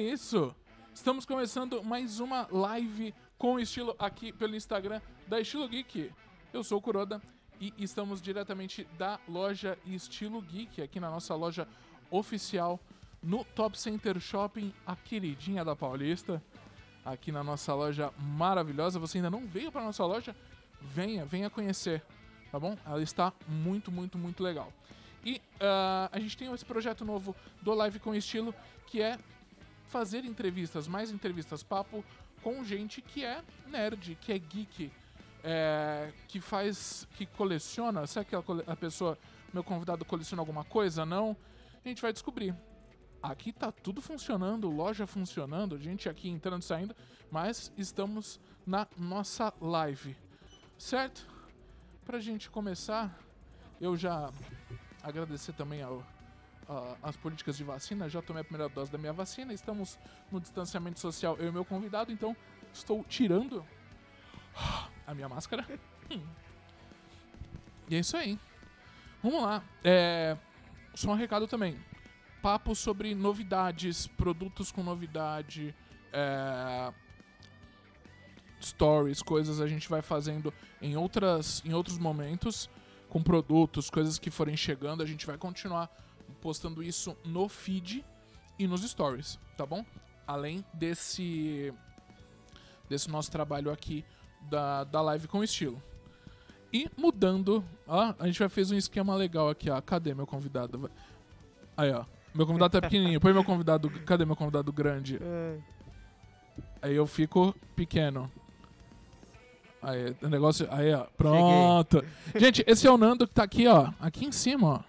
Isso. Estamos começando mais uma live com estilo aqui pelo Instagram da Estilo Geek. Eu sou o Kuroda e estamos diretamente da loja Estilo Geek, aqui na nossa loja oficial no Top Center Shopping, a queridinha da Paulista. Aqui na nossa loja maravilhosa. Você ainda não veio para nossa loja? Venha, venha conhecer, tá bom? Ela está muito, muito, muito legal. E uh, a gente tem esse projeto novo do Live com Estilo, que é fazer entrevistas, mais entrevistas, papo com gente que é nerd, que é geek, é, que faz, que coleciona. Será que a, pessoa, meu convidado, coleciona alguma coisa? Não? A gente vai descobrir. Aqui tá tudo funcionando, loja funcionando, gente aqui entrando e saindo, mas estamos na nossa live, certo? Pra gente começar, eu já agradecer também ao, a, as políticas de vacina. Já tomei a primeira dose da minha vacina. Estamos no distanciamento social, eu e meu convidado, então estou tirando a minha máscara. e é isso aí. Vamos lá. É, só um recado também. Papo sobre novidades, produtos com novidade, é, stories, coisas a gente vai fazendo em, outras, em outros momentos com produtos, coisas que forem chegando, a gente vai continuar postando isso no feed e nos stories, tá bom? Além desse desse nosso trabalho aqui da, da live com estilo. E mudando, ó, a gente já fez um esquema legal aqui, ó. Cadê meu convidado? Aí, ó. Meu convidado tá pequenininho. Põe meu convidado. Cadê meu convidado grande? É. Aí eu fico pequeno. Aí, o negócio. Aí, ó. Pronto. Cheguei. Gente, esse é o Nando que tá aqui, ó. Aqui em cima, ó.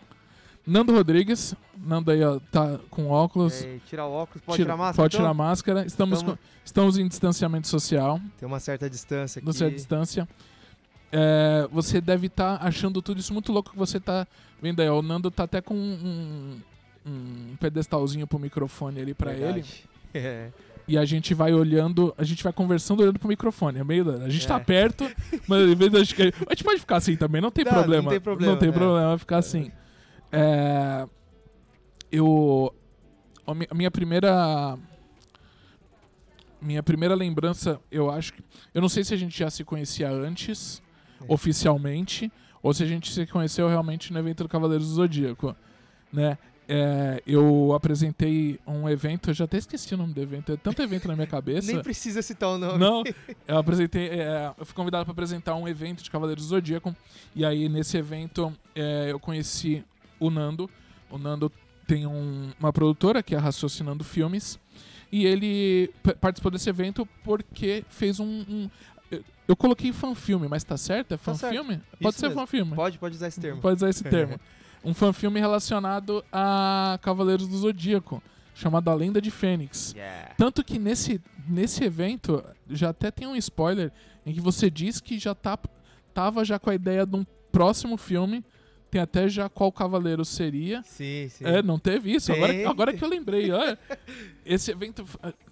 Nando Rodrigues. Nando aí, ó, tá com óculos. É, tirar o óculos, pode tira, tirar a máscara. Pode então? tirar a máscara. Estamos, estamos... Com, estamos em distanciamento social. Tem uma certa distância aqui. Uma certa distância. É, você deve estar tá achando tudo isso muito louco que você tá vendo aí. O Nando tá até com um, um pedestalzinho pro microfone ali pra Verdade. ele. É. E a gente vai olhando, a gente vai conversando olhando pro microfone. É meio. A gente tá é. tá perto, mas às vezes a gente, a gente pode ficar assim também, não tem não, problema. Não tem problema. Não tem é. problema ficar assim. É, eu. A minha primeira. Minha primeira lembrança, eu acho que. Eu não sei se a gente já se conhecia antes, é. oficialmente, ou se a gente se conheceu realmente no evento do Cavaleiros do Zodíaco. Né? é, eu apresentei um evento, eu já até esqueci o nome do evento, é tanto evento na minha cabeça. Nem precisa citar o nome. Não, eu apresentei, é, eu fui convidado para apresentar um evento de Cavaleiros do Zodíaco, e aí nesse evento é, eu conheci o Nando. O Nando tem um, uma produtora que é Raciocinando Filmes, e ele participou desse evento porque fez um, um eu coloquei fanfilme, mas tá certo? É fanfilme? Tá Pode Isso ser fanfilme. Pode, pode usar esse termo. Pode usar esse termo. um fanfilme relacionado a Cavaleiros do Zodíaco, chamado A Lenda de Fênix. Yeah. Tanto que nesse, nesse evento, já até tem um spoiler, em que você diz que já tá, tava já com a ideia de um próximo filme, tem até já qual cavaleiro seria. Sim, sim. É, não teve isso. Agora, agora que eu lembrei. Olha, esse evento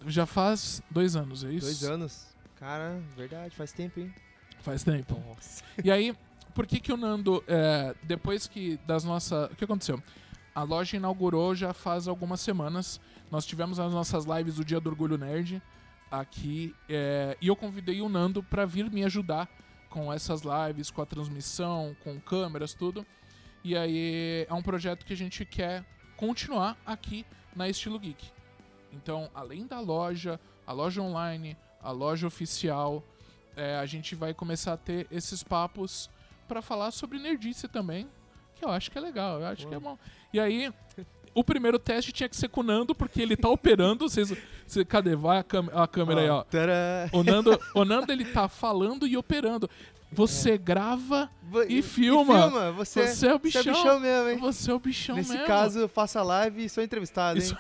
já faz dois anos, é isso? Dois anos. Cara, verdade, faz tempo, hein? Faz tempo. Nossa. E aí, por que, que o Nando, é, depois que das nossas. O que aconteceu? A loja inaugurou já faz algumas semanas. Nós tivemos as nossas lives do Dia do Orgulho Nerd aqui. É, e eu convidei o Nando para vir me ajudar com essas lives, com a transmissão, com câmeras, tudo. E aí é um projeto que a gente quer continuar aqui na Estilo Geek. Então, além da loja, a loja online, a loja oficial, é, a gente vai começar a ter esses papos para falar sobre nerdice também, que eu acho que é legal, eu acho que é bom. E aí, o primeiro teste tinha que ser com o Nando, porque ele tá operando. Vocês, cê, cadê? Vai a, a câmera aí, ó. O Nando, o Nando, ele tá falando e operando. Você é. grava e, filma. E filma. Você, você, é o bichão. Você é o bichão mesmo, hein? Você é o bichão Nesse mesmo. Nesse caso, faça live e sou entrevistado, hein? Isso...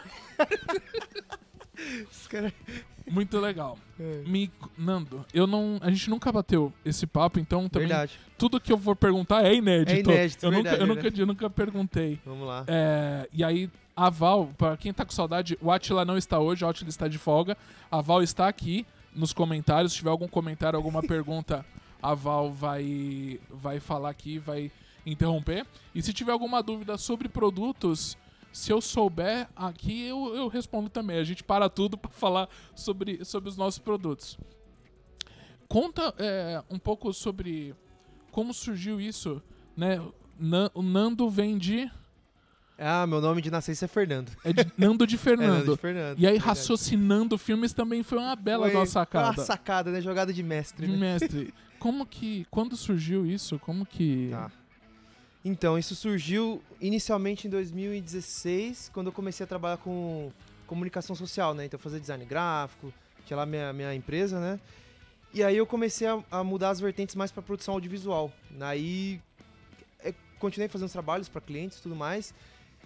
Muito legal. É. Me, Nando, eu não, a gente nunca bateu esse papo, então também verdade. tudo que eu for perguntar é inédito. É inédito, eu, verdade, nunca, eu, nunca, eu nunca perguntei. Vamos lá. É, e aí, a Val, pra quem tá com saudade, o Atila não está hoje, o Atila está de folga. A Val está aqui nos comentários. Se tiver algum comentário, alguma pergunta, a Val vai, vai falar aqui, vai interromper. E se tiver alguma dúvida sobre produtos Se eu souber aqui, eu, eu respondo também. A gente para tudo para falar sobre, sobre os nossos produtos. Conta é, um pouco sobre como surgiu isso, né? o Nando vem de. Ah, meu nome de nascença é Fernando. É de Nando de Fernando. é Nando de Fernando. E aí, raciocinando filmes também foi uma bela foi sacada. Uma sacada, né? Jogada de mestre. De né? mestre. Como que. Quando surgiu isso? Como que. Tá. Então, isso surgiu inicialmente em 2016, quando eu comecei a trabalhar com comunicação social, né? Então, fazer design gráfico, tinha lá minha, minha empresa, né? E aí eu comecei a, a mudar as vertentes mais para produção audiovisual. Aí é, continuei fazendo os trabalhos para clientes e tudo mais.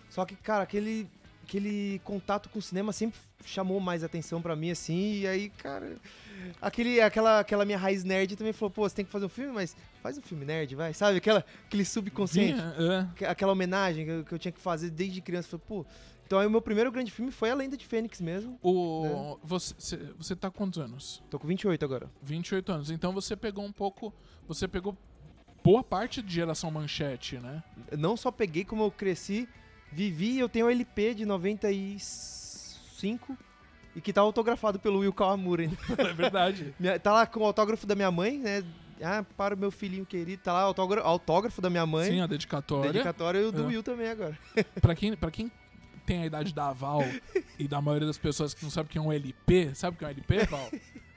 Só que, cara, aquele, aquele contato com o cinema sempre chamou mais atenção para mim, assim. E aí, cara, aquele, aquela, aquela minha raiz nerd também falou: pô, você tem que fazer um filme, mas faz um filme nerd, vai. Sabe? Aquela, aquele subconsciente. é. Aquela homenagem que eu, que eu, tinha que fazer desde criança. Falei, pô. Então aí o meu primeiro grande filme foi A Lenda de Fênix mesmo. O... Né? Você, você tá quantos anos? Tô com 28 agora. 28 anos. Então você pegou um pouco. Você pegou boa parte de geração manchete, né? Não só peguei, como eu cresci, vivi, eu tenho o LP de 95 e que tá autografado pelo Will Kawamura. É verdade. tá lá com o autógrafo da minha mãe, né? Ah, para o meu filhinho querido. Tá lá autógrafo, autógrafo da minha mãe. Sim, a dedicatória. Dedicatória e o do é. Will também agora. pra, quem, pra quem tem a idade da Val e da maioria das pessoas que não sabe o que é um LP, sabe o que é um LP, Val?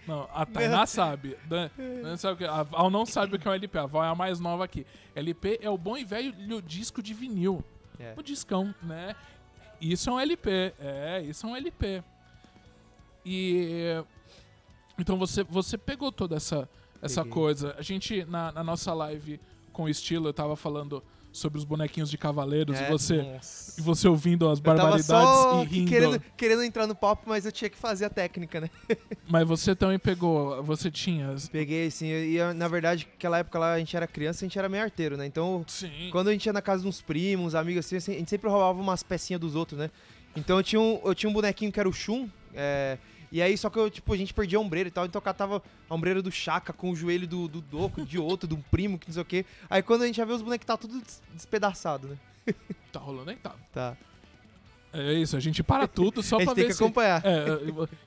Não, a Tainá sabe. Dan, Dan sabe que, a Val não sabe o que é um LP. A Val é a mais nova aqui. LP é o bom e velho disco de vinil. É. O discão, né? Isso é um LP. É, isso é um LP. E. Então você, você pegou toda essa, essa coisa. A gente, na, na nossa live com estilo, eu tava falando sobre os bonequinhos de cavaleiros é, e você e você ouvindo as barbaridades e rindo. Querendo, querendo entrar no papo, mas eu tinha que fazer a técnica, né? mas você também pegou, você tinha. Peguei, sim. E na verdade, naquela época lá a gente era criança, a gente era meio arteiro, né? Então, sim. quando a gente ia na casa de uns primos, amigos assim, a gente sempre roubava umas pecinhas dos outros, né? Então eu tinha um, eu tinha um bonequinho que era o Shun, é, e aí, só que eu, tipo, a gente perdia a ombreira e tal, então eu catava a ombreira do Chaka com o joelho do, do Doco, de outro, de um primo, que não sei o quê. Aí quando a gente já vê os bonecos, tá tudo despedaçado, né? Tá rolando aí? Tá. Tá. É isso, a gente para tudo só pra ver. A gente tem que se... acompanhar. É,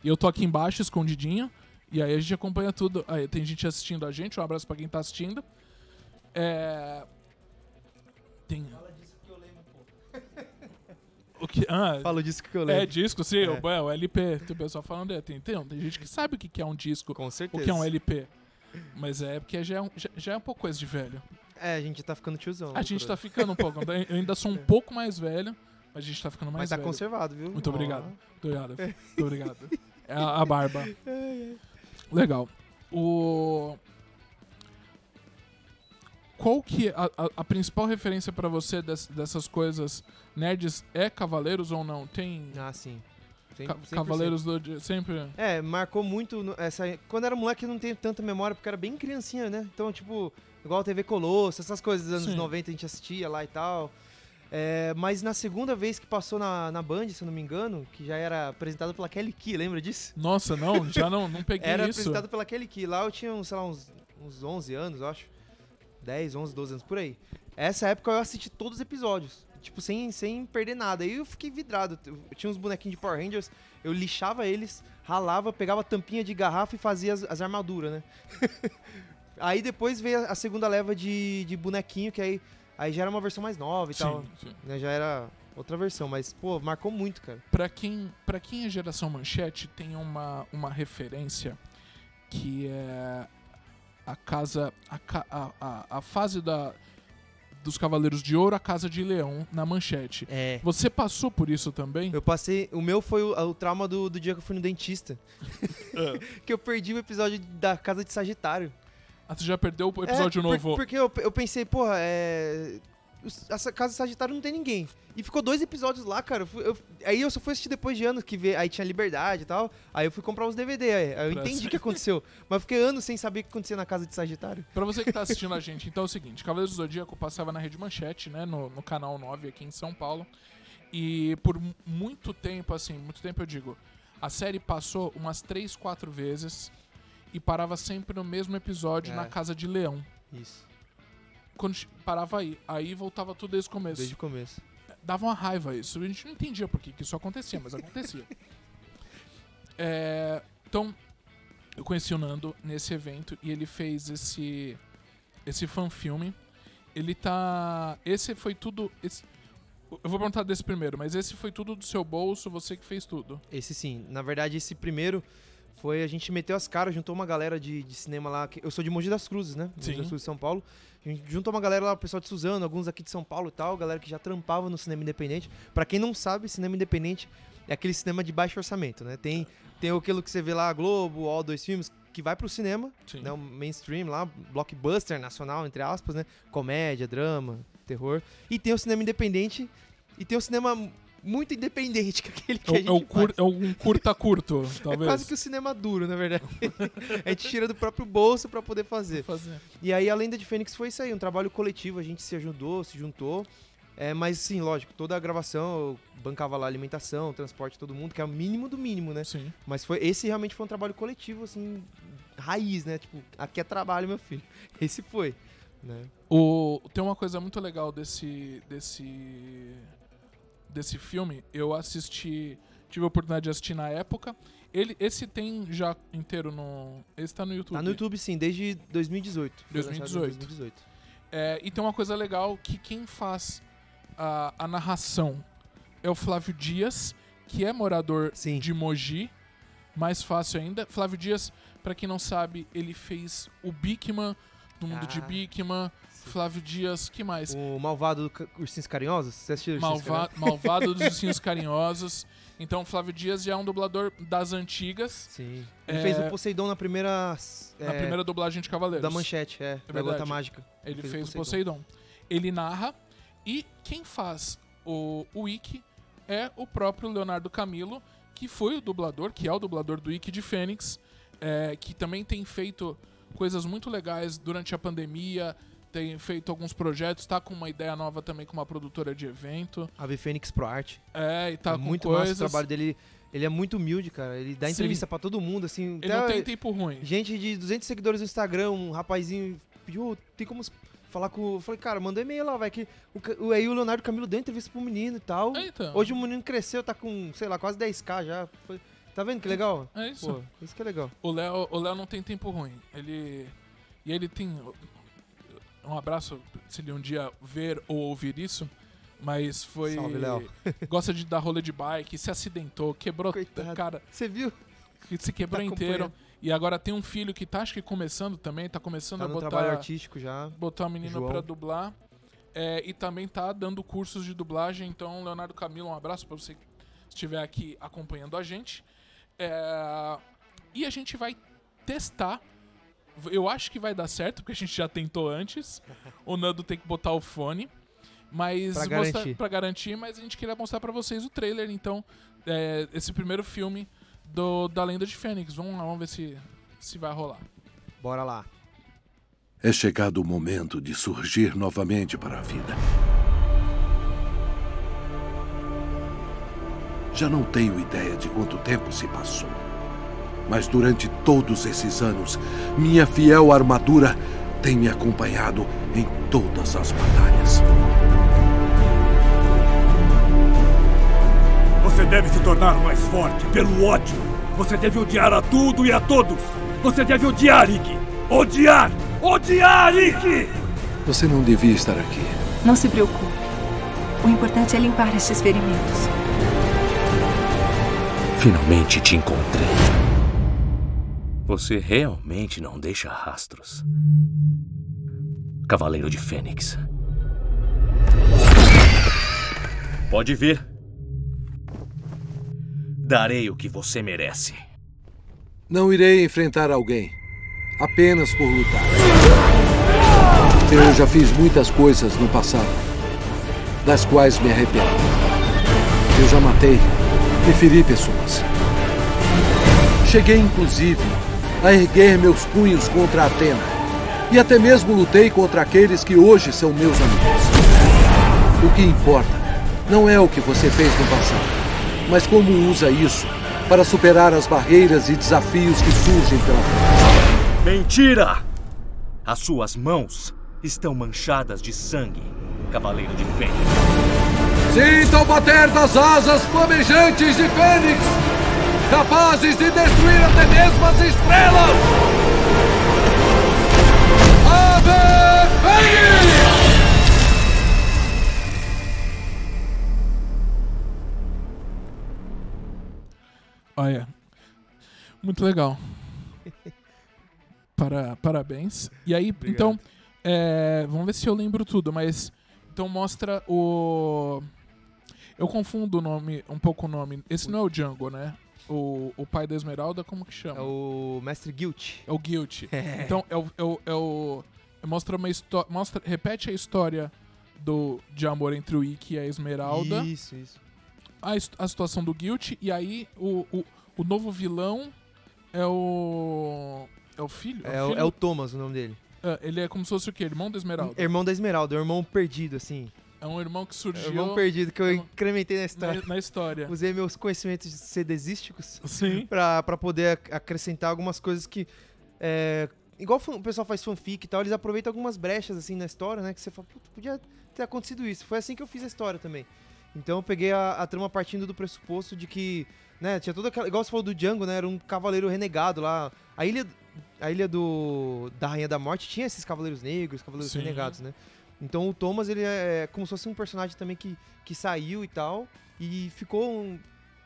e eu tô aqui embaixo, escondidinho, e aí a gente acompanha tudo. Aí tem gente assistindo a gente, um abraço pra quem tá assistindo. É. Tem. O que, ah, Falo disco que eu lembro. É disco, sim. É. O, o LP. Tem o pessoal falando, é, tem, tem, tem gente que sabe o que é um disco. Com certeza. O que é um LP. Mas é porque já é um, já, já é um pouco coisa de velho. É, a gente tá ficando tiozão. A gente tá ficando um pouco. Eu ainda sou um pouco mais velho, mas a gente tá ficando mais mas tá velho. Mas tá conservado, viu? Muito obrigado. Muito obrigado. Muito obrigado. É a, a barba. Legal. O qual que a, a, a principal referência para você des, dessas coisas nerds é Cavaleiros ou não? Tem. Ah, sim. Ca Cavaleiros do sempre. É, marcou muito essa. Quando era moleque, eu não tenho tanta memória porque era bem criancinha, né? Então, tipo, igual a TV Colosso, essas coisas dos anos sim. 90 a gente assistia lá e tal. É, mas na segunda vez que passou na, na Band, se eu não me engano, que já era apresentado pela Kelly Key, lembra disso? Nossa, não, já não, não peguei era isso. Era apresentado pela Kelly Key. Lá eu tinha, sei lá, uns, uns 11 anos, acho. 10, 11, 12 anos por aí. Essa época eu assisti todos os episódios, tipo, sem, sem perder nada. Aí eu fiquei vidrado. Eu tinha uns bonequinhos de Power Rangers, eu lixava eles, ralava, pegava tampinha de garrafa e fazia as, as armaduras, né? aí depois veio a segunda leva de, de bonequinho, que aí, aí já era uma versão mais nova e sim, tal. Sim. Né? Já era outra versão, mas, pô, marcou muito, cara. Pra quem, pra quem é geração manchete, tem uma, uma referência que é a casa. A, a, a fase da, dos Cavaleiros de Ouro, a Casa de Leão, na manchete. É. Você passou por isso também? Eu passei. O meu foi o, o trauma do, do dia que eu fui no dentista. É. que eu perdi o episódio da Casa de Sagitário. Ah, você já perdeu o episódio é, novo? Por, porque eu, eu pensei, porra, é essa casa Sagitário não tem ninguém. E ficou dois episódios lá, cara. Eu, eu, aí eu só fui assistir depois de anos, que vê, aí tinha liberdade e tal. Aí eu fui comprar os DVD. Aí, aí eu pra entendi o que aconteceu. Mas fiquei anos sem saber o que acontecia na casa de Sagitário. Pra você que tá assistindo a gente, então é o seguinte: Cavaleiros do Zodíaco passava na Rede Manchete, né? No, no canal 9 aqui em São Paulo. E por muito tempo, assim, muito tempo eu digo, a série passou umas 3, 4 vezes e parava sempre no mesmo episódio é. na Casa de Leão. Isso quando parava aí. Aí voltava tudo desde o começo. Desde o começo. dava uma raiva isso. A gente não entendia por que, que isso acontecia, mas acontecia. É, então, eu conheci o Nando nesse evento e ele fez esse esse fanfilme. Ele tá. Esse foi tudo. esse- eu vou perguntar desse primeiro, mas esse foi tudo do seu bolso, você que fez tudo. Esse sim. Na verdade, esse primeiro foi a gente meteu as caras, juntou uma galera de, de cinema lá. que- eu sou de Mogi das Cruzes, né? Mogi Sim. das Cruzes, São Paulo. A gente juntou uma galera lá, o pessoal de Suzano, alguns aqui de São Paulo e tal, galera que já trampava no cinema independente. Pra quem não sabe, cinema independente é aquele cinema de baixo orçamento, né? Tem, tem aquilo que você vê lá, Globo, All Dois Filmes, que vai pro cinema, Sim. né? O mainstream lá, blockbuster nacional, entre aspas, né? Comédia, drama, terror. E tem o cinema independente e tem o cinema muito independente, que é aquele que É, a gente é o cur- é um curta-curto, É talvez. quase que o cinema duro, na verdade. a gente tira do próprio bolso pra poder fazer. fazer. E aí a Lenda de Fênix foi isso aí, um trabalho coletivo, a gente se ajudou, se juntou. É, mas sim, lógico, toda a gravação eu bancava lá alimentação, transporte, todo mundo, que é o mínimo do mínimo, né? Sim. Mas foi esse realmente foi um trabalho coletivo, assim, raiz, né? Tipo, aqui é trabalho, meu filho. Esse foi, né? O, tem uma coisa muito legal desse, desse, desse filme. Eu assisti, tive a oportunidade de assistir na época. Ele, esse tem já inteiro no. Esse tá no YouTube. Tá no YouTube, sim, desde 2018. Foi lançado em 2018. 2018. É, e tem uma coisa legal que quem faz a, a narração é o Flávio Dias, que é morador Sim. de Mogi. Mais fácil ainda. Flávio Dias, pra quem não sabe, ele fez o Bigman do mundo de Ah, Bigman. Flávio Dias, que mais? O Malvado do Ca- Ursinhos Carinhosos? Você assistiu Ursinhos Malva malvado dos Ursinhos Carinhosos. Então, Flávio Dias já é um dublador das antigas, Sim. Ele É, fez o Poseidon na primeira. na é, primeira dublagem de Cavaleiros. Da manchete, é. da verdade. Gota Mágica. Ele fez o fez, o Poseidon. Poseidon. Ele narra. E quem faz o, o Ikki é o próprio Leonardo Camilo, que foi o dublador, que é o dublador do Ikki de Fênix, é, que também tem feito coisas muito legais durante a pandemia, tem feito alguns projetos, tá com uma ideia nova também com uma produtora de evento. Ave Fênix Pro Arte. É, e tá é com muito coisas. massa o trabalho dele. Ele é muito humilde, cara. Ele dá Sim. entrevista pra todo mundo, assim. Ele não tem tempo ruim. Gente de 200 seguidores no Instagram, um rapazinho pediu, "Ô, tem como falar com. Eu falei, cara, manda um e-mail lá, vai que. O- aí o Leonardo Camilo deu entrevista pro menino e tal. É, então. Hoje o menino cresceu, tá com, sei lá, quase 10k já. Foi- Tá vendo que legal? É isso. Pô, isso que é legal. O Léo, o Léo não tem tempo ruim. Ele. E ele tem. Um abraço se ele um dia ver ou ouvir isso. Mas foi. Salve, Léo. Gosta de dar rolê de bike, se acidentou, quebrou. Coitado. Cara, Você viu? que se quebrou Tá inteiro. E agora tem um filho que tá, acho que começando também, tá começando Tá a botar. trabalho artístico já. botar o menino João. pra dublar. É, e também tá dando cursos de dublagem. Então, Leonardo Camilo, um abraço pra você que estiver aqui acompanhando a gente. É, e a gente vai testar. Eu acho que vai dar certo, porque a gente já tentou antes. O Nando tem que botar o fone. Mas Pra mostrar- garantir. pra garantir, mas a gente queria mostrar pra vocês o trailer, então, é, esse primeiro filme do, da Lenda de Fênix. Vamos lá, vamos ver se, se vai rolar. Bora lá. É chegado o momento de surgir novamente para a vida. Já não tenho ideia de quanto tempo se passou. Mas durante todos esses anos, minha fiel armadura tem me acompanhado em todas as batalhas. Você deve se tornar mais forte pelo ódio. Você deve odiar a tudo e a todos. Você deve odiar, Rick. Odiar! Odiar, Rick! Você não devia estar aqui. Não se preocupe. O importante é limpar estes ferimentos. Finalmente te encontrei. Você realmente não deixa rastros. Cavaleiro de Fênix. Pode vir. Darei o que você merece. Não irei enfrentar alguém. Apenas por lutar. Eu já fiz muitas coisas no passado, das quais me arrependo. Eu já matei e feri pessoas. Cheguei, inclusive, a erguer meus punhos contra Atena. E até mesmo lutei contra aqueles que hoje são meus amigos. O que importa não é o que você fez no passado, mas como usa isso para superar as barreiras e desafios que surgem pela frente. Mentira! As suas mãos estão manchadas de sangue, Cavaleiro de Fênix. Sintam bater das asas flamejantes de Fênix, capazes de destruir até mesmo as estrelas! Ave Fênix! Olha, muito legal. Para, parabéns. E aí, então, é, vamos ver se eu lembro tudo, mas então mostra o. Eu confundo o nome, um pouco o nome. Esse não é o Django, né? O, o pai da Esmeralda, como que chama? É o Mestre Guilt. É o Guilt. Então, é o. É o, é o- mostra uma história. Mostra, repete a história do, de amor entre o Ikki e a Esmeralda. Isso, isso. a, a situação do Guilt e aí o, o, o novo vilão é o. É o filho? É, o, filho? é o Thomas o nome dele. É, ele é como se fosse o quê? Irmão da Esmeralda. Irmão da Esmeralda, é irmão perdido, assim. É um irmão que É surgiu um irmão perdido que eu incrementei na história. na, na história. Usei meus conhecimentos cedesísticos Sim. pra, pra poder ac- acrescentar algumas coisas que. É, igual o pessoal faz fanfic e tal, eles aproveitam algumas brechas assim na história, né? Que você fala, "Puta, podia ter acontecido isso. Foi assim que eu fiz a história também. Então eu peguei a, a trama partindo do pressuposto de que, né, tinha toda aquela. Igual você falou do Django, né? Era um cavaleiro renegado lá. A ilha, a ilha do. Da Rainha da Morte tinha esses cavaleiros negros, cavaleiros Sim. renegados, né? Então o Thomas, ele é como se fosse um personagem também que, que saiu e tal. E ficou um.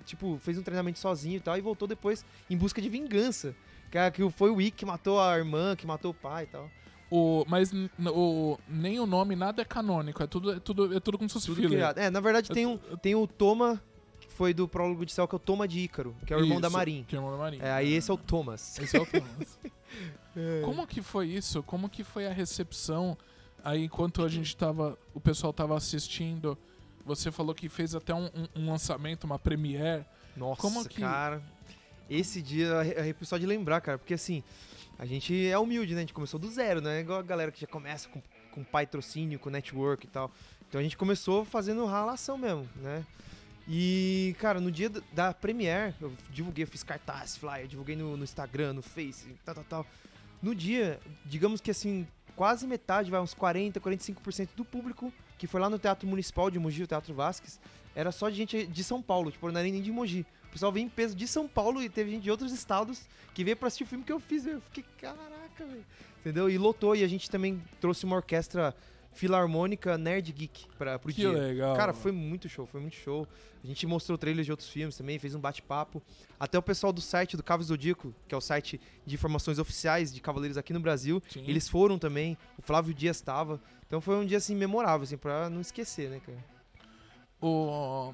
Tipo, fez um treinamento sozinho e tal. E voltou depois em busca de vingança. Que, é- que foi o Wick que matou a irmã, que matou o pai e tal. O, mas o, nem o nome, nada é canônico. É tudo, é tudo, é tudo como se fosse Tudo filler. É, na verdade tem um, tem o Toma, que foi do prólogo de céu, que é o Toma de Ícaro, que é o irmão da Marin. Que é o irmão da Marin. É, aí esse é o Thomas. Esse é o Thomas. Como que foi isso? Como que foi a recepção aí enquanto a gente tava. O pessoal tava assistindo? Você falou que fez até um, um- um lançamento, uma premiere. Nossa, Como que- cara. Esse dia arrepio só de lembrar, cara, porque assim, a gente é humilde, né? A gente começou do zero, né? Igual a galera que já começa com, com patrocínio, com network e tal. Então a gente começou fazendo ralação mesmo, né? E, cara, no dia da Premiere, eu divulguei, eu fiz cartaz, flyer, divulguei no, no Instagram, no Face, tal, tal, tal. No dia, digamos que assim, quase metade, vai uns 40, 45% do público que foi lá no Teatro Municipal de Mogi, o Teatro Vasques, era só de gente de São Paulo, tipo, não era nem de Mogi. O pessoal veio em peso de São Paulo e teve gente de outros estados que veio pra assistir o filme que eu fiz. Eu fiquei, caraca, velho. Entendeu? E lotou. E a gente também trouxe uma orquestra filarmônica Nerd Geek pra, pro Que dia. legal. Cara, foi muito show, foi muito show. A gente mostrou trailers de outros filmes também, fez um bate-papo. Até o pessoal do site do Cavo Zodíaco, que é o site de informações oficiais de cavaleiros aqui no Brasil, Sim. eles foram também. O Flávio Dias estava. Então foi um dia assim memorável, assim, pra não esquecer, né, cara? O...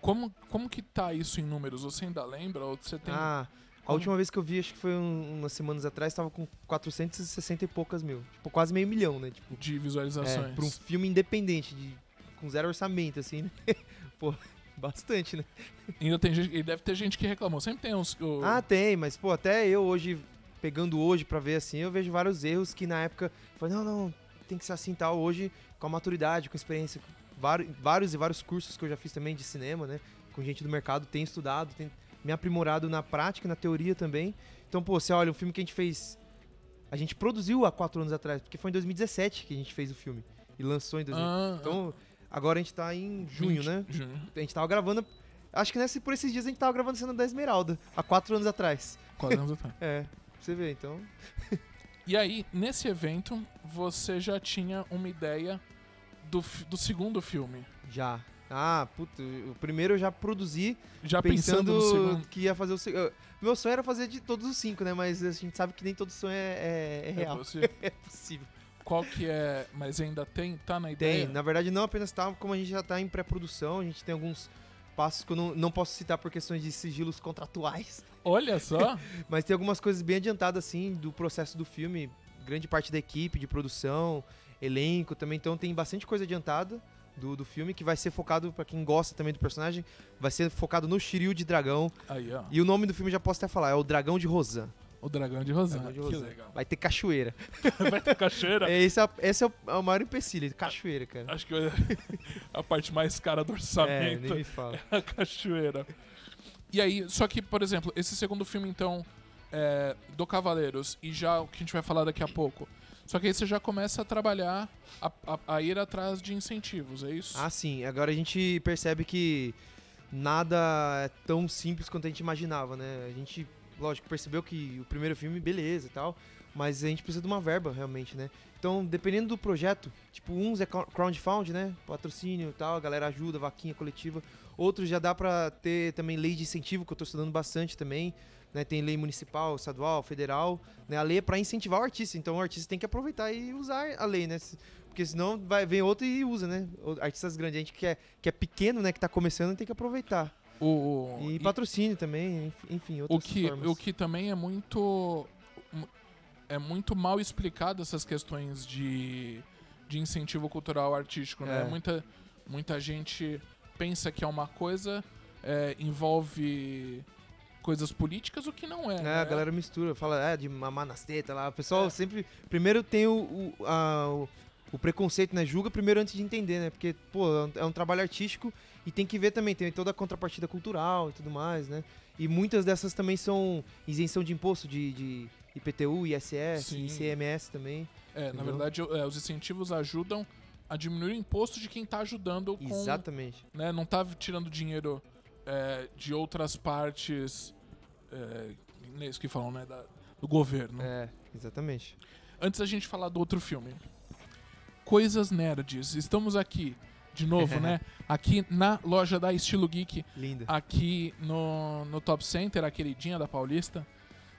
Como, como que tá isso em números? Você ainda lembra? Ou você tem. Ah, a última vez que eu vi, acho que foi um- umas semanas atrás, tava com 460 e poucas mil. Tipo, quase meio milhão, né? Tipo, de é, visualizações. pra um filme independente, de, com zero orçamento, assim, né? Pô, bastante, né? Ainda tem gente. E deve ter gente que reclamou. Sempre tem uns. o- Ah, tem, mas, pô, até eu hoje, pegando hoje pra ver assim, eu vejo vários erros que na época, falei, não, não, tem que ser assim tal. Hoje, com a maturidade, com a experiência, vários, vários e vários cursos que eu já fiz também de cinema, né? Com gente do mercado, tenho estudado, tenho me aprimorado na prática, na teoria também. Então, pô, você olha, um filme que a gente fez. A gente produziu há quatro anos atrás, porque foi em 2017 que a gente fez o filme. E lançou em 2017. Ah, Então, agora a gente tá em junho, 20 né? Junho. A gente tava gravando. Acho que nesse, por esses dias a gente tava gravando a cena da Esmeralda, há quatro anos atrás. Quase anos atrás. É, pra você ver, então. E aí, nesse evento, você já tinha uma ideia do, do segundo filme. Já. Ah, puta, o primeiro eu já produzi Já pensando, pensando, que ia fazer o segundo. Meu sonho era fazer de todos os cinco, né? Mas a gente sabe que nem todo sonho é, é- é real. você- É possível. Qual que é. Mas ainda tem? Tá na Tem. ideia? Na verdade, não apenas tá, como a gente já tá em pré-produção, a gente tem alguns passos que eu não, não posso citar por questões de sigilos contratuais. Olha só. Mas tem algumas coisas bem adiantadas, assim, do processo do filme. Grande parte da equipe de produção, elenco também. Então tem bastante coisa adiantada do, do filme que vai ser focado, pra quem gosta também do personagem, vai ser focado no Shiryu de dragão. Aí, ó. E o nome do filme já posso até falar, é o Dragão de Rosan. O dragão de Rosana. Dragão de Que Rosan. legal. Vai ter cachoeira. Vai ter cachoeira? É, esse é, esse é o, é o maior empecilho, cachoeira, cara. Acho que é a parte mais cara do É, orçamento nem me fala. é a cachoeira. E aí, só que, por exemplo, esse segundo filme, então, é, do Cavaleiros, e já o que a gente vai falar daqui a pouco, Só que aí você já começa a trabalhar, a, a- a ir atrás de incentivos, é isso? Ah, sim. Agora a gente percebe que nada é tão simples quanto a gente imaginava, né? A gente, lógico, percebeu que o primeiro filme, beleza e tal, mas a gente precisa de uma verba, realmente, né? Então, dependendo do projeto, tipo, uns é crowd- crowdfund, né? Patrocínio e tal, a galera ajuda, vaquinha coletiva. Outros já dá pra ter também lei de incentivo, que eu tô estudando bastante também. Né, tem lei municipal, estadual, federal. Né, a lei é para incentivar o artista, então o artista tem que aproveitar e usar a lei, né? Porque senão vai, vem outro e usa, né? O- Artistas grandes, a gente que é, que é pequeno, né? Que tá começando, tem que aproveitar. O, E, e- patrocínio também, enf- enfim, o outras que, formas. o que também é muito. É muito mal explicado essas questões de, de incentivo cultural artístico, né? É. Muita, muita gente pensa que é uma coisa, é, envolve coisas políticas, o que não é. É, né? a galera mistura, fala é, de mamar nas tetas lá. O pessoal sempre. Primeiro tem o, o, a- o, o preconceito, né? Julga primeiro antes de entender, né? Porque, pô, é um, é um trabalho artístico e tem que ver também, tem toda a contrapartida cultural e tudo mais, né? E muitas dessas também são isenção de imposto de, de IPTU, ISS, Sim. ICMS também. É, na Entendeu? verdade, é, os incentivos ajudam a diminuir o imposto de quem está ajudando com. Exatamente. Né, não tá tirando dinheiro é, de outras partes. É, isso que falam, né? da- do governo. É, exatamente. Antes da gente falar do outro filme. Coisas Nerds. Estamos aqui, de novo, né? Aqui na loja da Estilo Geek, Linda. aqui no, no Top Center, a queridinha da Paulista.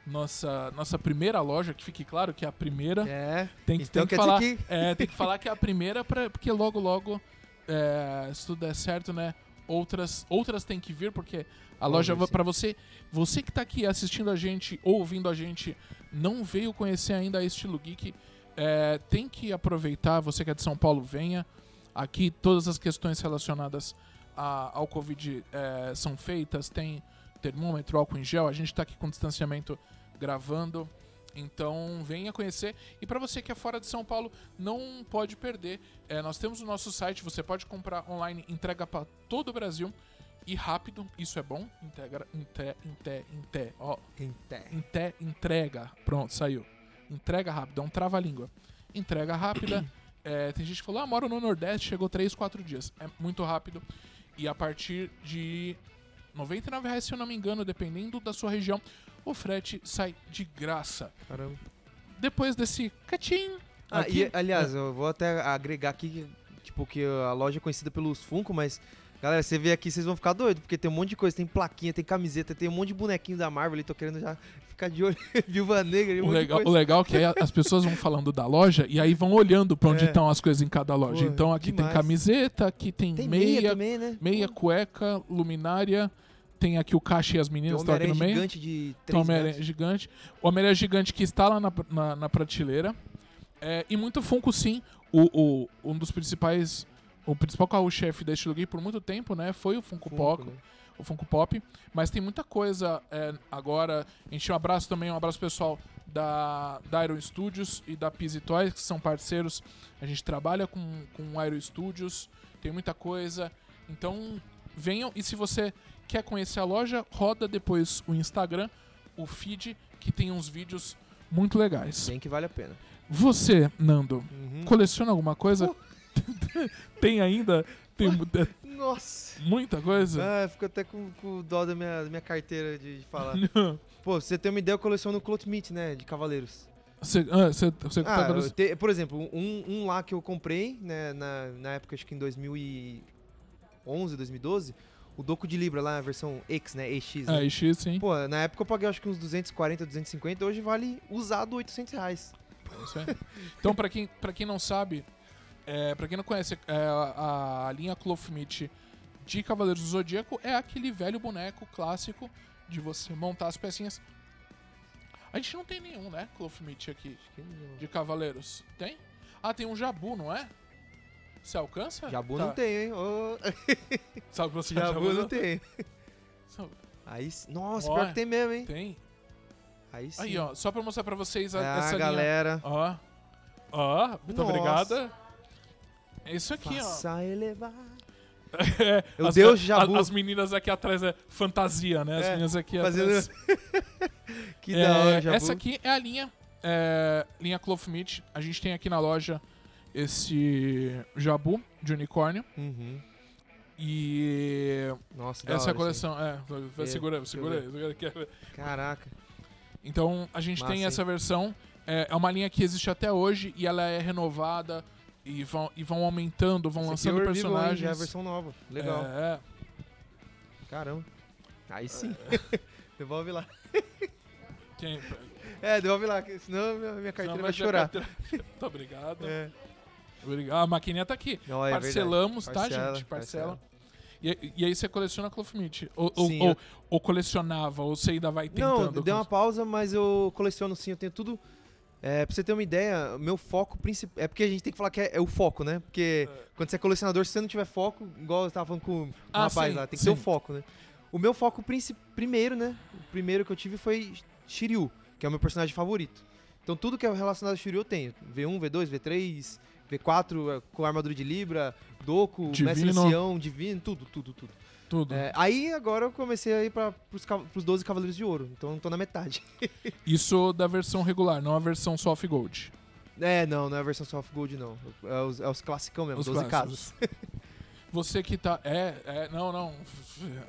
Nossa, nossa primeira loja, que fique claro que é a primeira. É, Tem que, então tem que falar. que. É, tem que falar que é a primeira, pra, porque logo, logo, é, se tudo der certo, né? Outras, outras tem que vir, porque a Vamos loja pra você. Você que tá aqui assistindo a gente ou ouvindo a gente, não veio conhecer ainda a Estilo Geek, é, tem que aproveitar. Você que é de São Paulo, venha. Aqui todas as questões relacionadas a- ao Covid é, são feitas. Tem termômetro, álcool em gel. A gente tá aqui com distanciamento gravando. Então venha conhecer. E para você que é fora de São Paulo, não pode perder. É, nós temos o nosso site, você pode comprar online, entrega para todo o Brasil. E rápido, isso é bom. Integra, inte, inte, inte, ó, Inte- inte, entrega. Pronto, saiu. Entrega rápida, é um trava-língua. Entrega rápida. É, tem gente que falou, ah, moro no Nordeste, chegou 3, 4 dias. É muito rápido. E a partir de 99 reais, se eu não me engano, dependendo da sua região, o frete sai de graça. Caramba. Depois desse catim. Ah, aqui, e, aliás, eu vou até agregar aqui, que, tipo, que a loja é conhecida pelos Funko, mas, galera, você vê aqui, vocês vão ficar doidos, porque tem um monte de coisa, tem plaquinha, tem camiseta, tem um monte de bonequinho da Marvel ali, tô querendo já ficar de olho, Viúva Negra, um o, legal, o legal é que aí as pessoas vão falando da loja e aí vão olhando pra onde É. estão as coisas em cada loja. Pô, então aqui demais. tem camiseta, aqui tem, Tem meia, meia, também, né? meia cueca, luminária. Tem aqui o caixa e as meninas estão aqui no meio. gigante de Tem o 3 Homem-Aranha metros. gigante. O Homem-Aranha gigante que está lá na, na, na prateleira. É, e muito Funko, sim. O, o- um dos principais. O principal carro-chefe da Estilo por muito tempo, né? Foi o Funko, Funko, Pop. né? O Funko Pop. Mas tem muita coisa é, agora. A gente um abraço também, um abraço pessoal da, da Iron Studios e da Pizzy Toys, que são parceiros. A gente trabalha com, com o Iron Studios. Tem muita coisa. Então, venham. E se você quer conhecer a loja, roda depois o Instagram, o feed, que tem uns vídeos muito legais. Bem que vale a pena. Você, Nando, Uhum. coleciona alguma coisa? tem ainda? Tem é Nossa! muita coisa? Ah, fico até com, com dó da minha, da minha carteira de, de falar. Pô, você ter uma ideia, eu coleciono Cloth Meat, né? De cavaleiros. Você, ah, você, você tá Ah, eu te- por exemplo, um, um lá que eu comprei, né, na, na época, acho que em 2011, 2012, o Doco de Libra lá, a versão X, né, EX, né? É, X, sim. Pô, na época eu paguei acho que uns 240, 250, hoje vale usado 800 reais. É isso aí. Então, pra quem, pra quem não sabe, é, pra quem não conhece, é, a, a linha Cloth Meat de Cavaleiros do Zodíaco é aquele velho boneco clássico de você montar as pecinhas. A gente não tem nenhum, né, Cloth Meat aqui, de Cavaleiros. Tem? Ah, tem um Jabu, não é? Você alcança? Jabu Tá. não tem, hein? Ô, Sabe você Jabu não tem. Aí, nossa, Ó, pior que tem mesmo, hein? Tem. Aí sim. Aí, ó, só pra mostrar pra vocês a, Ah, essa linha. galera. Ó. Ó, muito Nossa. obrigada. É isso aqui, ó. Faça elevar. É, Eu as, Deus Jabu. As, meninas aqui atrás é fantasia, né? As É, meninas aqui fazendo- atrás. Que É, da hora, Jabu. essa aqui é a linha é, linha Cloth Meat. A gente tem aqui na loja esse jabu de unicórnio. Uhum. E Nossa, essa é a hora coleção. É, É, segura, segura. Caraca. Então a gente Massa, tem hein? essa versão. É, é uma linha que existe até hoje e ela é renovada. E vão, e vão aumentando, vão Esse lançando é o Herbivore, hein? personagens. Já é a versão nova. Legal. É, Caramba. Aí sim. devolve lá. quem, É, devolve lá, que senão minha, minha carteira Não, vai chorar. carteira- Muito obrigado. É. Obrigado. A maquininha tá aqui. Não, é Parcelamos, verdade. tá, Parcela, gente? Parcela. parcela. E, e aí você coleciona Cloth Meat. Ou, ou, Sim, ou, eu- ou colecionava, ou você ainda vai tentando. Não, deu uma pausa, mas eu coleciono sim, eu tenho tudo. É, pra você ter uma ideia, o meu foco principal. É porque a gente tem que falar que é, é o foco, né? Porque quando você é colecionador, se você não tiver foco, igual eu tava falando com o Ah, rapaz sim, lá, tem que ter o sim. foco, né? O meu foco primeiro, né? O primeiro que eu tive foi Shiryu, que é o meu personagem favorito. Então tudo que é relacionado a Shiryu eu tenho. V1, V2, V3, V4 é, com armadura de Libra, Doku, Mestre. Ancião, Divino, tudo, tudo, tudo. Tudo. É, aí agora eu comecei a ir pra, pros, ca- pros 12 Cavaleiros de Ouro, então tô na metade. Isso da versão regular, não a versão soft gold. É, não, não é a versão soft gold, não. É os, é os classicão mesmo, Os 12 clássicos. casas. Você que tá. É, é, não, não.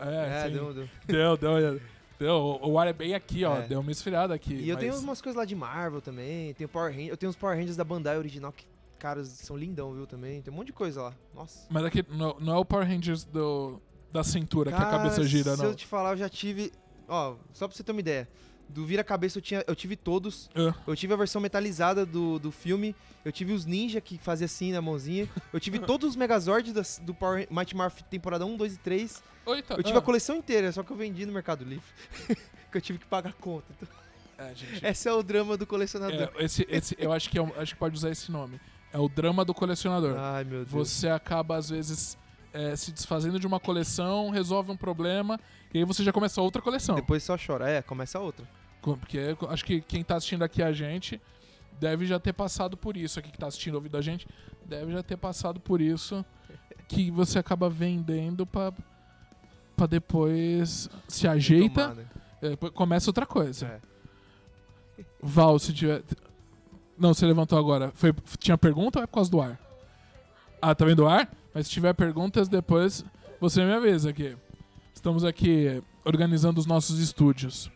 É, É, sim. deu, deu. deu, deu, deu. O o ar é bem aqui, ó. É. Deu uma esfriada aqui. E eu tenho mas- umas coisas lá de Marvel também, tenho Power Rangers, eu tenho os Power Rangers da Bandai original que, caras, são lindão, viu, também. Tem um monte de coisa lá. Nossa. Mas aqui não, não é o Power Rangers do, da cintura que a Cara, cabeça gira, se não. eu te falar, eu já tive... Ó, só pra você ter uma ideia. Do vira-cabeça eu, tinha, eu tive todos. É. Eu tive a versão metalizada do, do filme. Eu tive os ninja que fazia assim na mãozinha. Eu tive todos os Megazords das- do Power Mighty Morph temporada 1, 2 e 3. Eita, Eu tive ah, a coleção inteira, só que eu vendi no Mercado Livre. que eu tive que pagar a conta. Então, É, gente. esse é o drama do colecionador. É, esse, esse, eu acho que, é um- acho que pode usar esse nome. É o drama do colecionador. Ai, meu Deus. Você acaba, às vezes, é, se desfazendo de uma coleção, resolve um problema, e aí você já começa outra coleção. Depois só chora. É, começa outra. Porque eu acho que quem tá assistindo aqui a gente deve já ter passado por isso. Aqui que tá assistindo ouvindo a gente, deve já ter passado por isso. Que você acaba vendendo pra, pra depois se ajeita, Tomar, né? é, começa outra coisa. É. Val, se tiver. Não, você levantou agora. Foi, tinha pergunta ou é por causa do ar? Ah, tá vendo o ar? Mas se tiver perguntas, depois você me avisa aqui. Estamos aqui organizando os nossos estúdios.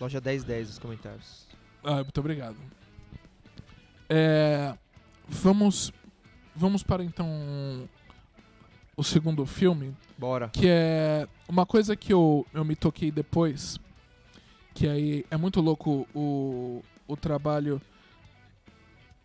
Loja 1010 os comentários. Ah, muito obrigado. É, vamos, vamos para então o segundo filme, Bora. que é uma coisa que eu, eu me toquei depois, que aí é muito louco o, o trabalho.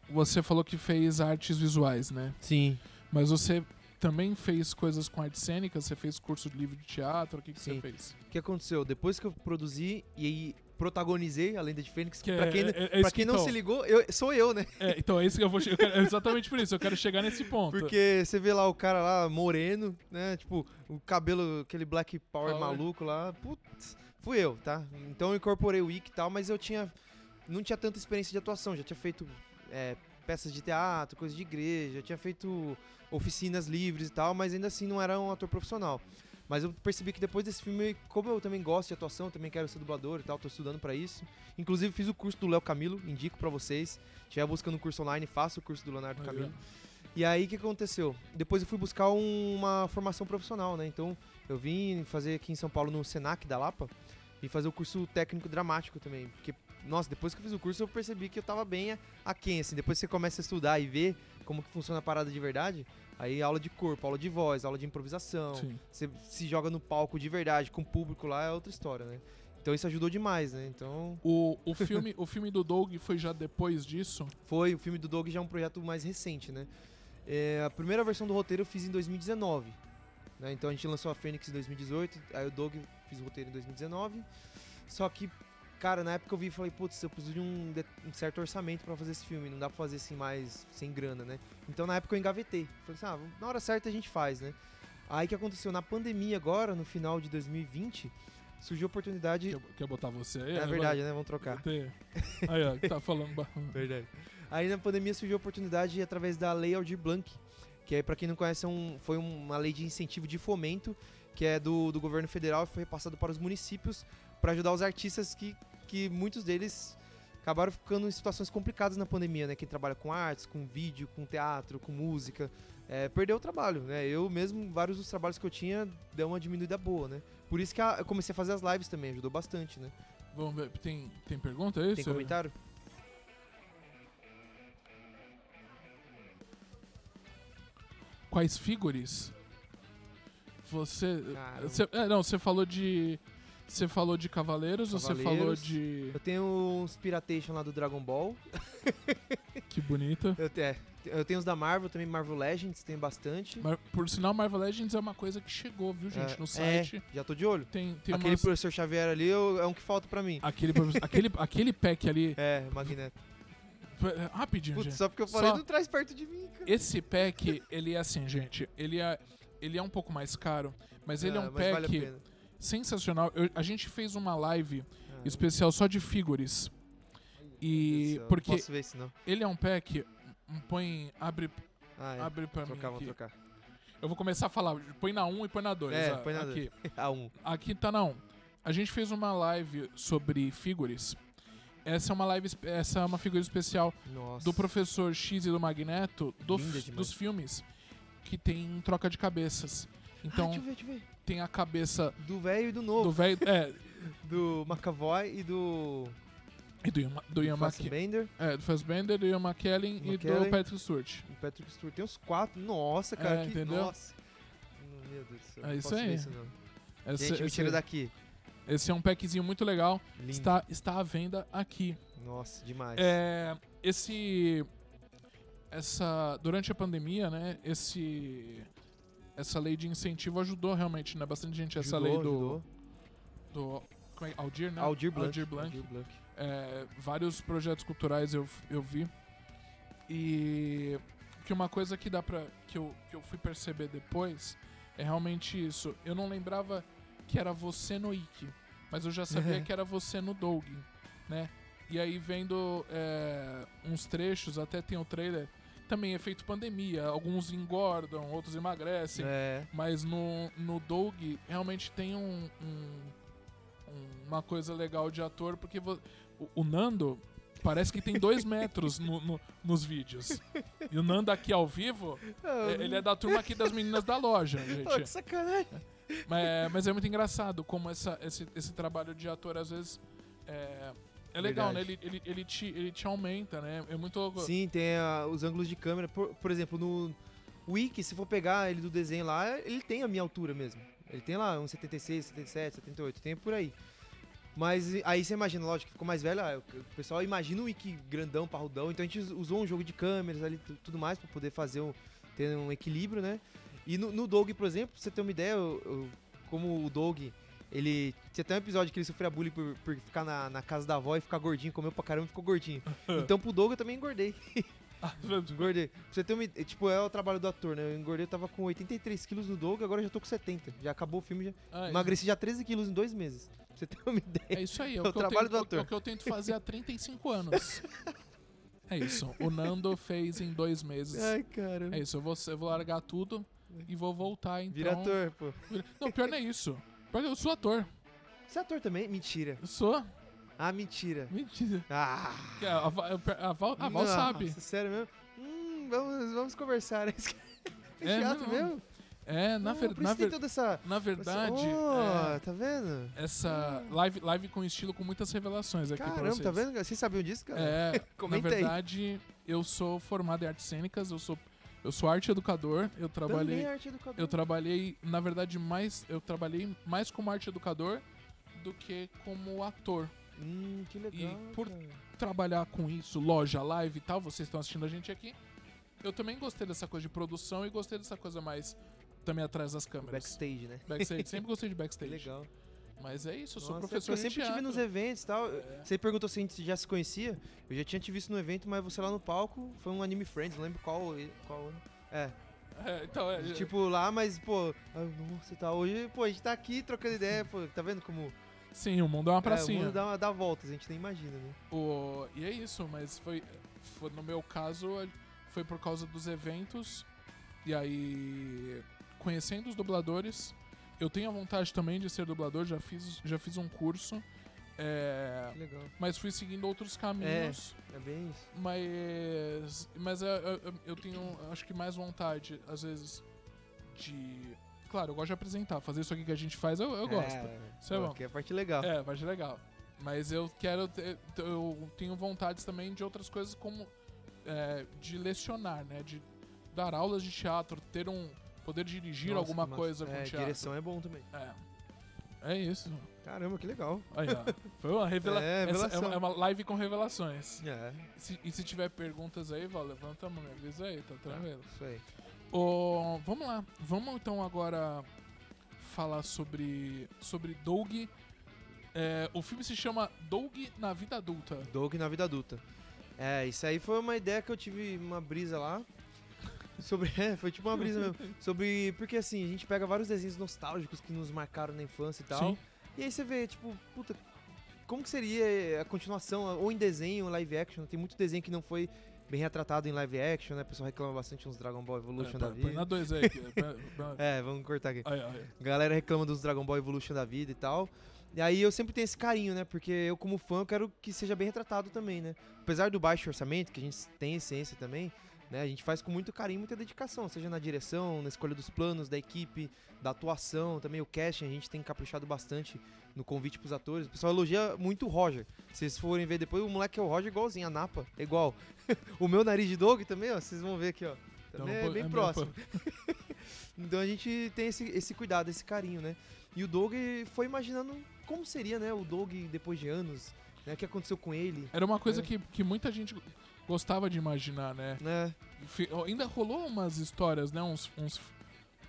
Você falou que fez artes visuais, né? Sim. Mas você também fez coisas com artes cênicas? Você fez curso de livro de teatro? O que, que você fez? O que aconteceu? Depois que eu produzi e aí protagonizei a Lenda de Fênix, Que pra é- quem, é- é pra isso quem que não então- se ligou, eu, sou eu, né? É, então é isso que eu vou. eu quero- é exatamente por isso, eu quero chegar nesse ponto. Porque você vê lá o cara lá, moreno, né? Tipo, o cabelo, aquele Black Power Power. maluco lá. Putz, fui eu, tá? Então eu incorporei o Wiki e tal, mas eu tinha. Não tinha tanta experiência de atuação. Já tinha feito é, peças de teatro, coisas de igreja, tinha feito oficinas livres e tal, mas ainda assim não era um ator profissional. Mas eu percebi que depois desse filme, como eu também gosto de atuação, também quero ser dublador e tal, tô estudando pra isso. Inclusive fiz o curso do Léo Camilo, indico pra vocês. Se estiver buscando um curso online, faça o curso do Leonardo Camilo. E aí o que aconteceu? Depois eu fui buscar um- uma formação profissional, né? Então eu vim fazer aqui em São Paulo no Senac da Lapa e fazer o curso técnico dramático também. Porque, nossa, depois que eu fiz o curso eu percebi que eu tava bem a- aquém, assim. Depois que você começa a estudar e ver como que funciona a parada de verdade, aí aula de corpo, aula de voz, aula de improvisação. Sim. Você se joga no palco de verdade, com o público lá, é outra história, né? Então isso ajudou demais, né? Então O, o, filme, o filme do Doug foi já depois disso? foi, o filme do Doug já é um projeto mais recente, né? É, a primeira versão do roteiro eu fiz em 2019. né? Então a gente lançou a Fênix em 2018, aí o Doug fiz o roteiro em 2019. Só que, cara, na época eu vi e falei, putz, eu preciso de um, de- um certo orçamento pra fazer esse filme, não dá pra fazer assim mais sem grana, né? Então na época eu engavetei. Falei assim, ah, na hora certa a gente faz, né? Aí o que aconteceu? Na pandemia agora, no final de 2020, surgiu a oportunidade. Quer, quer botar você aí? É verdade, né? Vamos trocar. Tem- Aí, ó, tá falando. Verdade. Aí na pandemia surgiu a oportunidade através da Lei Aldir Blanc, que aí pra quem não conhece é um- foi uma lei de incentivo de fomento que é do, do governo federal e foi repassado para os municípios para ajudar os artistas que, que muitos deles acabaram ficando em situações complicadas na pandemia, né? Quem trabalha com artes, com vídeo, com teatro, com música, é, perdeu o trabalho, né? Eu mesmo, vários dos trabalhos que eu tinha, deu uma diminuída boa, né? Por isso que a- eu comecei a fazer as lives também, ajudou bastante, né? Vamos ver, tem, tem pergunta aí? Tem comentário? Quais figures? Você, é, não, você falou de. Você falou de Cavaleiros, ou você falou Cavaleiros. de. Eu tenho uns Piratation lá do Dragon Ball. Que bonita. Eu, é, eu tenho os da Marvel também, Marvel Legends, tem bastante. Mar- Por sinal, Marvel Legends é uma coisa que chegou, viu, gente? É, no site. É, já tô de olho. Tem, tem Aquele umas- professor Xavier ali eu- é um que falta pra mim. Aquele, aquele, aquele pack ali. É, Magneto. Rapidinho, Putz, gente. só porque eu falei, Só- não traz perto de mim, cara. Esse pack, ele é assim, gente. Ele é, ele é um pouco mais caro, mas ele é Ah, um pack vale. Sensacional. Eu- a gente fez uma live Ah, especial só de figures. E porque posso ver isso, não. ele é um pack. Põe. Abre, Ah, é. abre trocar, mim. vamos Aqui. trocar. Eu vou começar a falar. Põe na 1 e põe na 2. É, ó, põe na aqui. A1. Aqui tá na 1. A gente fez uma live sobre figures. Essa é uma live. Essa é uma figura especial Nossa. do professor X e do Magneto do dos filmes que tem troca de cabeças. Ah, Então deixa eu ver, deixa eu ver. Tem a cabeça Do velho e do do novo. velho. É, Do, McAvoy e do. e do Ian, Ma- do Ian Mc- Fassbender é, do Fassbender, do Ian McKellen e do McKellen. Patrick Stewart. e Patrick Stewart. Tem uns quatro. Nossa, cara. É, que, entendeu? Nossa. Meu Deus do céu. É isso aí. isso. Esse, Gente, me esse- tira daqui. esse é um packzinho muito legal. Lindo. Está, está à venda aqui. Nossa, demais. É, esse essa durante a pandemia, né, esse essa lei de incentivo ajudou realmente, né, bastante gente essa Ajudou, lei do ajudou. do como é? Aldir, né? Aldir Blanc. Aldir Blanc. Aldir Blanc. É, vários projetos culturais eu, eu vi e que uma coisa que dá para que eu, que eu fui perceber depois é realmente isso. Eu não lembrava que era você no Ikki, mas eu já sabia que era você no Doug, né? E aí vendo é, uns trechos, até tem o trailer, também é feito pandemia. Alguns engordam, outros emagrecem. É. Mas no, no Doug realmente tem um, um- um- uma coisa legal de ator, porque o, o Nando parece que tem dois metros no- no- nos vídeos. E o Nando aqui ao vivo, Ah, é- ele é da turma aqui das meninas da loja, Pô, que gente. sacanagem. Mas, mas é muito engraçado como essa, esse, esse trabalho de ator às vezes é, é legal, né? Verdade. Ele, ele, ele, te, ele te aumenta, né? É muito. Sim, tem ah, os ângulos de câmera. Por, por exemplo, no Wiki, se for pegar ele do desenho lá, ele tem a minha altura mesmo. Ele tem lá uns 76, 77, 78, tem por aí. Mas aí você imagina, lógico, ficou mais velho, ah, o pessoal imagina o Wiki grandão, parrudão, então a gente us- usou um jogo de câmeras ali, tu- tudo mais, pra poder fazer um, ter um equilíbrio, né? E no, no Doug, por exemplo, pra você ter uma ideia, eu- eu- como o Doug, ele. Tinha até um episódio que ele sofria bullying por, por ficar na, na casa da avó e ficar gordinho, comeu pra caramba e ficou gordinho. então pro Doug eu também engordei. Engordei. Pra você ter uma tipo, é o trabalho do ator, né? Eu engordei, eu tava com 83 quilos no Doug, agora eu já tô com 70. Já acabou o filme, já Ah, emagreci já 13 quilos em dois meses. Pra você ter uma ideia. É isso aí, é É o, trabalho tento, do ator. é o que eu tento fazer há 35 anos. É isso. O Nando fez em dois meses. Ai, cara. É isso, eu vou, eu vou largar tudo e vou voltar então. Vira ator, pô. Não, pior não é isso. Eu sou ator. Você é ator também? Mentira. Eu sou. Ah, mentira. Mentira. Ah. A, Val- a Val, a Val sabe. Sério mesmo? Hum, vamos, vamos conversar. É É, chato não, mesmo? É, na, Ah, ver- na, ver- toda essa... na verdade, Oh, é, tá vendo? essa live, live com estilo com muitas revelações aqui pra Caramba, vocês. tá vendo? Vocês sabiam disso, cara? É, na Comenta aí. verdade, eu sou formado em artes cênicas, eu sou, eu sou arte educador, eu trabalhei. Também é arte educador. Eu trabalhei, na verdade, mais. Eu trabalhei mais como arte educador do que como ator. Hum, que legal, E por- cara. Trabalhar com isso, loja, live e tal, vocês estão assistindo a gente aqui. Eu também gostei dessa coisa de produção e gostei dessa coisa mais também atrás das câmeras. Backstage, né? Backstage. Sempre gostei de backstage. legal. Mas é isso, eu sou Nossa, é professor eu sempre tive nos eventos e tal. É. Você perguntou se a gente já se conhecia. Eu já tinha te visto no evento, mas você lá no palco foi um Anime Friends, não lembro qual. qual é. É, então, é, Tipo lá, mas, pô, ah, nossa, tá. Hoje, pô, a gente tá aqui trocando ideia, pô, tá vendo como. sim, o mundo é uma É, o pracinha. mundo dá, dá voltas, a gente nem imagina, né? O- e é isso, mas foi, foi- no meu caso foi por causa dos eventos e aí conhecendo os dubladores eu tenho a vontade também de ser dublador, já fiz, já fiz um curso. é, legal. mas fui seguindo outros caminhos. É bem isso. Mas. Mas eu, eu, eu tenho, acho que mais vontade, às vezes, de. Claro, eu gosto de apresentar. Fazer isso aqui que a gente faz, eu, eu gosto. Isso é bom. Que é a parte legal. É, vai ser legal. Mas eu quero. ter- Eu tenho vontades também de outras coisas, como. é, de lecionar, né? De dar aulas de teatro, ter um. Poder dirigir Nossa, alguma coisa com é, teatro. direção é bom também. É. É isso. Caramba, que legal. Aí, ó. Foi uma revela É, revelação. é, uma, é uma live com revelações. É, Se- e se tiver perguntas aí, Val, levanta a mão, avisa aí, tá tranquilo. isso aí. Ô, vamos lá. Vamos então agora falar sobre, sobre Doug. É, o filme se chama Doug na vida adulta. Doug na vida adulta. É, isso aí foi uma ideia que eu tive uma brisa lá. Sobre. É, foi tipo uma brisa mesmo. Sobre. Porque assim, a gente pega vários desenhos nostálgicos que nos marcaram na infância e tal. Sim. E aí você vê, tipo, puta, como que seria a continuação, ou em desenho, ou live action? Tem muito desenho que não foi bem retratado em live action, né? O pessoal reclama bastante uns Dragon Ball Evolution É, da põe- põe vida. na dois aí. que- põe- põe- É, vamos cortar aqui. aí, aí. A galera reclama dos Dragon Ball Evolution da vida e tal. E aí eu sempre tenho esse carinho, né? Porque eu, como fã, eu quero que seja bem retratado também, né? Apesar do baixo orçamento, que a gente tem essência também, né? A gente faz com muito carinho, muita dedicação, seja na direção, na escolha dos planos da equipe, da atuação, também o casting, a gente tem caprichado bastante no convite pros atores. O pessoal elogia muito o Roger. Se vocês forem ver depois, o moleque é o Roger igualzinho, a Napa, é igual. o meu nariz de dog também, ó, vocês vão ver aqui, ó. Também Então, é bem é próximo. Então a gente tem esse, esse cuidado, esse carinho, né? E o Doug foi imaginando como seria, né? O Doug depois de anos, né? O que aconteceu com ele, Era uma coisa É. que, que muita gente gostava de imaginar, né? Fi- Ainda rolou umas histórias, né? Uns, uns-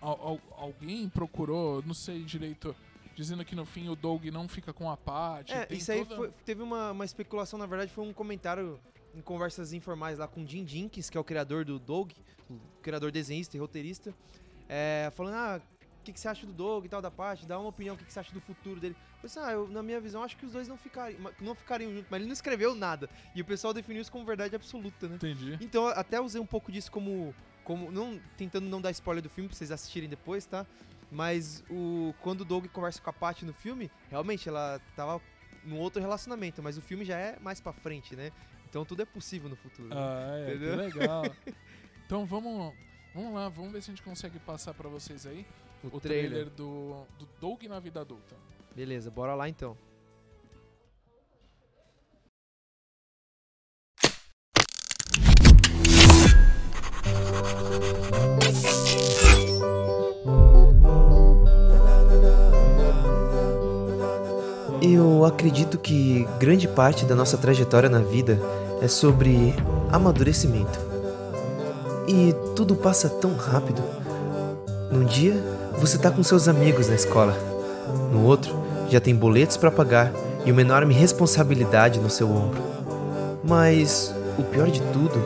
al- al- alguém procurou, não sei direito, dizendo que no fim o Doug não fica com a Paty. É, isso aí toda- foi- teve uma, uma especulação, na verdade, foi um comentário em conversas informais lá com o Jim Jenkins, que é o criador do Doug, o criador desenhista e roteirista, é, falando, ah, que, que você acha do Doug e tal, da parte, dá uma opinião, o que, que você acha do futuro dele. Eu pensei, ah, eu, na minha visão, acho que os dois não ficariam, não ficariam juntos, mas ele não escreveu nada. E o pessoal definiu isso como verdade absoluta, né? Entendi. Então, até usei um pouco disso como. como não, tentando não dar spoiler do filme pra vocês assistirem depois, tá? Mas o, quando o Doug conversa com a Patty no filme, realmente ela tava num outro relacionamento, mas o filme já é mais pra frente, né? Então tudo é possível no futuro. né? Ah, é, que Entendeu? legal. Então vamos, vamos lá, vamos ver se a gente consegue passar pra vocês aí o, o trailer. trailer, do, do Doug na vida adulta. Beleza, bora lá então. Eu acredito que grande parte da nossa trajetória na vida é sobre amadurecimento. E tudo passa tão rápido. Num dia, você tá com seus amigos na escola. No outro, já tem boletos para pagar e uma enorme responsabilidade no seu ombro. Mas o pior de tudo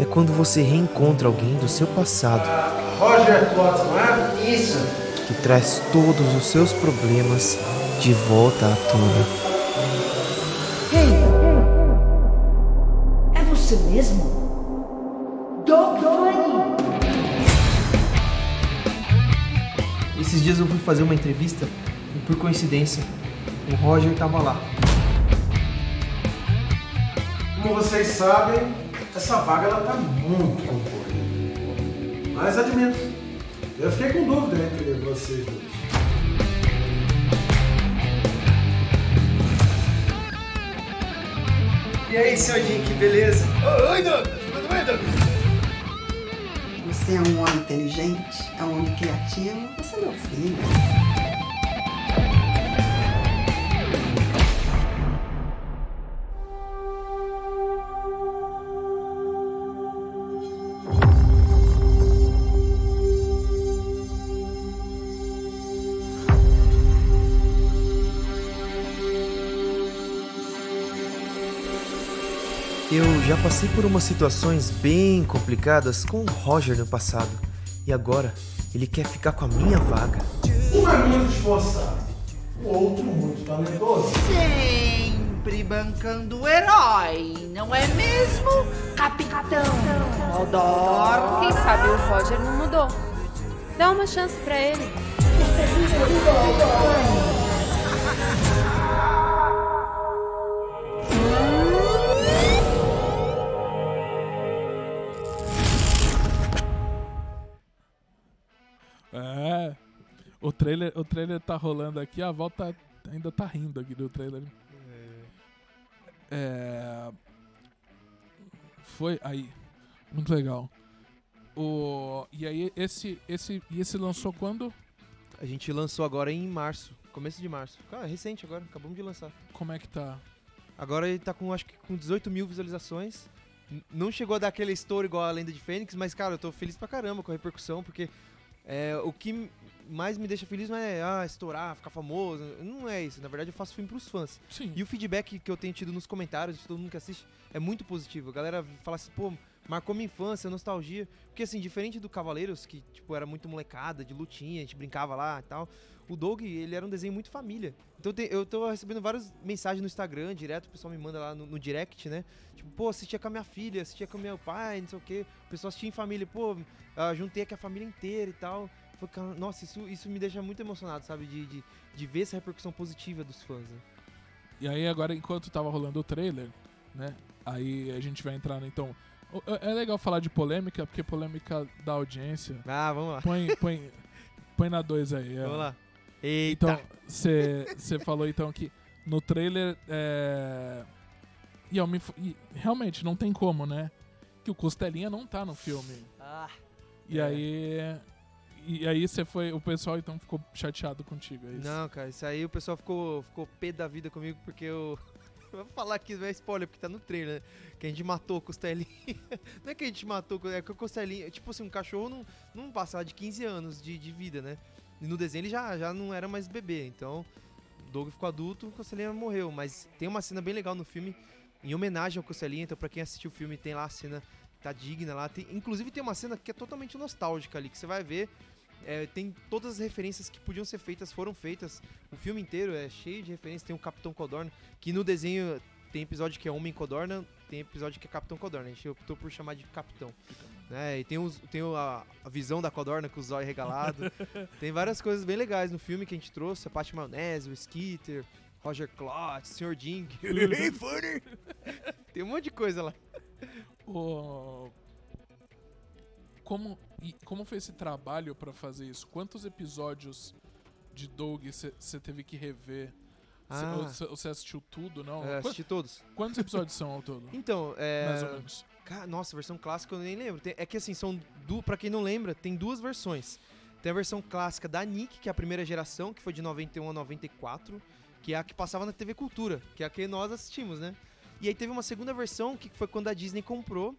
é quando você reencontra alguém do seu passado Roger não é? Isso. que traz todos os seus problemas de volta à tona. Ei! É você mesmo? Esses dias eu fui fazer uma entrevista e por coincidência o Roger tava lá. Como vocês sabem, essa vaga ela tá muito concorrida. Mas admito, eu fiquei com dúvida entre vocês dois. E aí, seu Jim, que beleza? Oi, Douglas! Tudo bem, Douglas? Você é um homem inteligente, é um homem criativo, você é meu filho. Já passei por umas situações bem complicadas com o Roger no passado. E agora ele quer ficar com a minha vaga. Um é muito esforçado, o outro muito talentoso. Sempre bancando o herói, não é mesmo, capitão? Odor. Quem sabe o Roger não mudou. Dá uma chance pra ele. Trailer, o trailer tá rolando aqui, a volta ainda tá rindo aqui do trailer. É. Foi aí. Muito legal. O e aí esse esse e esse lançou quando? A gente lançou agora em março, começo de março. Cara, é recente agora, acabamos de lançar. Como é que tá? Agora ele tá com, acho que com 18 mil visualizações. Não chegou a dar aquele estouro igual a Lenda de Fênix, mas, cara, eu tô feliz pra caramba com a repercussão, porque é, o que mais me deixa feliz não é ah, estourar, ficar famoso. Não é isso. Na verdade, eu faço filme pros fãs. Sim. E o feedback que eu tenho tido nos comentários de todo mundo que assiste é muito positivo. A galera fala assim, pô, marcou minha infância, nostalgia. Porque assim, diferente do Cavaleiros, que tipo era muito molecada, de lutinha, a gente brincava lá e tal. O Doug, ele era um desenho muito família. Então tem- eu tô recebendo várias mensagens no Instagram, direto, o pessoal me manda lá no, no direct, né? Tipo, pô, assistia com a minha filha, assistia com o meu pai, não sei o quê. O pessoal assistia em família, pô, ah, juntei aqui a família inteira e tal. Nossa, isso, isso me deixa muito emocionado, sabe? De, de, de ver essa repercussão positiva dos fãs, né? E aí agora enquanto tava rolando o trailer, né? Aí a gente vai entrar, né, então. É é legal falar de polêmica, porque polêmica da audiência. Ah, vamos lá. Põe, põe, põe na 2 aí. é. Vamos lá. Eita. Então, você falou então que no trailer. É... E, eu me e realmente, não tem como, né? Que o Costelinha não tá no filme. Ah. E É. aí. E aí você foi. O pessoal então ficou chateado contigo, é isso? Não, cara, isso aí o pessoal ficou, ficou pé da vida comigo porque eu. Vou falar aqui, não é spoiler, porque tá no trailer, né? Que a gente matou o Costelinha. não é que a gente matou, é que o Costelinha. Tipo assim, um cachorro não, não passa de 15 anos de, de vida, né? E no desenho ele já, já não era mais bebê. Então, Doug ficou adulto, o Costelinha morreu. Mas tem uma cena bem legal no filme, em homenagem ao Costelinha. Então, pra quem assistiu o filme, tem lá a cena. Tá digna lá. Tem- inclusive, tem uma cena que é totalmente nostálgica ali, que você vai ver. É, tem todas as referências que podiam ser feitas, foram feitas. O filme inteiro é cheio de referências. Tem o Capitão Codorna, que no desenho tem episódio que é Homem Codorna, tem episódio que é Capitão Codorna. A gente optou por chamar de Capitão. Né? E tem, os, tem a, a visão da Codorna com o zóio regalado. tem várias coisas bem legais no filme que a gente trouxe. A Paty Maionese, o Skitter, Roger Klotz, Sr. Ding. Hey, funny! tem um monte de coisa lá. O- Como, e como foi esse trabalho pra fazer isso? Quantos episódios de Doug você teve que rever? Cê- Ah. Você assistiu tudo, não? É, assisti todos. Quantos episódios são ao todo? Então, é. Mais ou menos. Nossa, versão clássica eu nem lembro. É que assim, são du... para quem não lembra, tem duas versões. Tem a versão clássica da Nick, que é a primeira geração, que foi de 91 a 94, que é a que passava na TV Cultura, que é a que nós assistimos, né? E aí teve uma segunda versão, que foi quando a Disney comprou,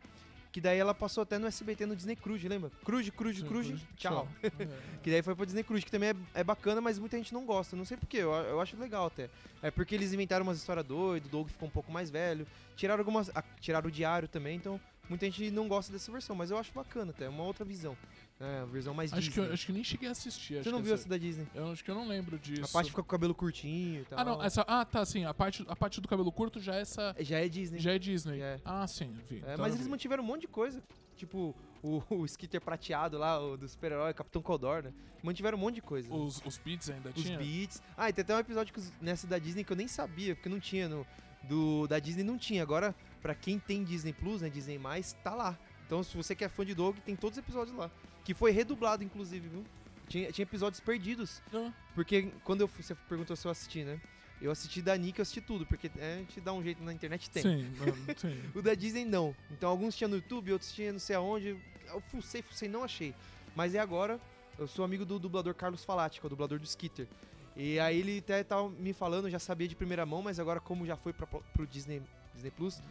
que daí ela passou até no SBT no Disney Cruise, lembra? Cruise, Cruise, Sim, Cruise, Cruise, tchau. tchau. que daí foi pra Disney Cruise, que também é, é bacana, mas muita gente não gosta. Não sei porquê, eu, eu acho legal até. É porque eles inventaram umas histórias doidas, o Doug ficou um pouco mais velho. Tiraram algumas. ah, tiraram o diário também, então muita gente não gosta dessa versão, mas eu acho bacana até, é uma outra visão. É, uma visão mais Acho que, Disney. eu, acho que nem cheguei a assistir. acho Você não que viu essa- essa da Disney? Eu acho que eu não lembro disso. A parte fica com o cabelo curtinho e tal. Ah, não. Essa, ah, tá, sim. A parte, a parte do cabelo curto já é essa. Já é Disney. Já é Disney. É. Ah, sim, vi. É, Então mas eles vi. mantiveram um monte de coisa. Tipo, o, o skitter prateado lá, o do super-herói, Capitão Codorna. Mantiveram um monte de coisa. Os, os beats ainda Os tinha? beats. Ah, e tem até um episódio que os- nessa da Disney que eu nem sabia, porque não tinha no. Do, da Disney não tinha. Agora, pra quem tem Disney Plus, né? Disney Mais, tá lá. Então, se você que é fã de Dog, tem todos os episódios lá. Que foi redublado, inclusive, viu? Tinha, tinha episódios perdidos. Ah. Porque quando eu você perguntou se eu assisti, né? Eu assisti da Nick, eu assisti tudo, porque é, a gente dá um jeito na internet tem. Sim, sim. O da Disney não. Então alguns tinham no YouTube, outros tinham não sei aonde. Eu fucei, fucei, não achei. Mas é agora, eu sou amigo do dublador Carlos Falati, que é o dublador do Skitter. E aí ele até tava me falando, já sabia de primeira mão, mas agora como já foi pra, pro Disney, Disney Plus,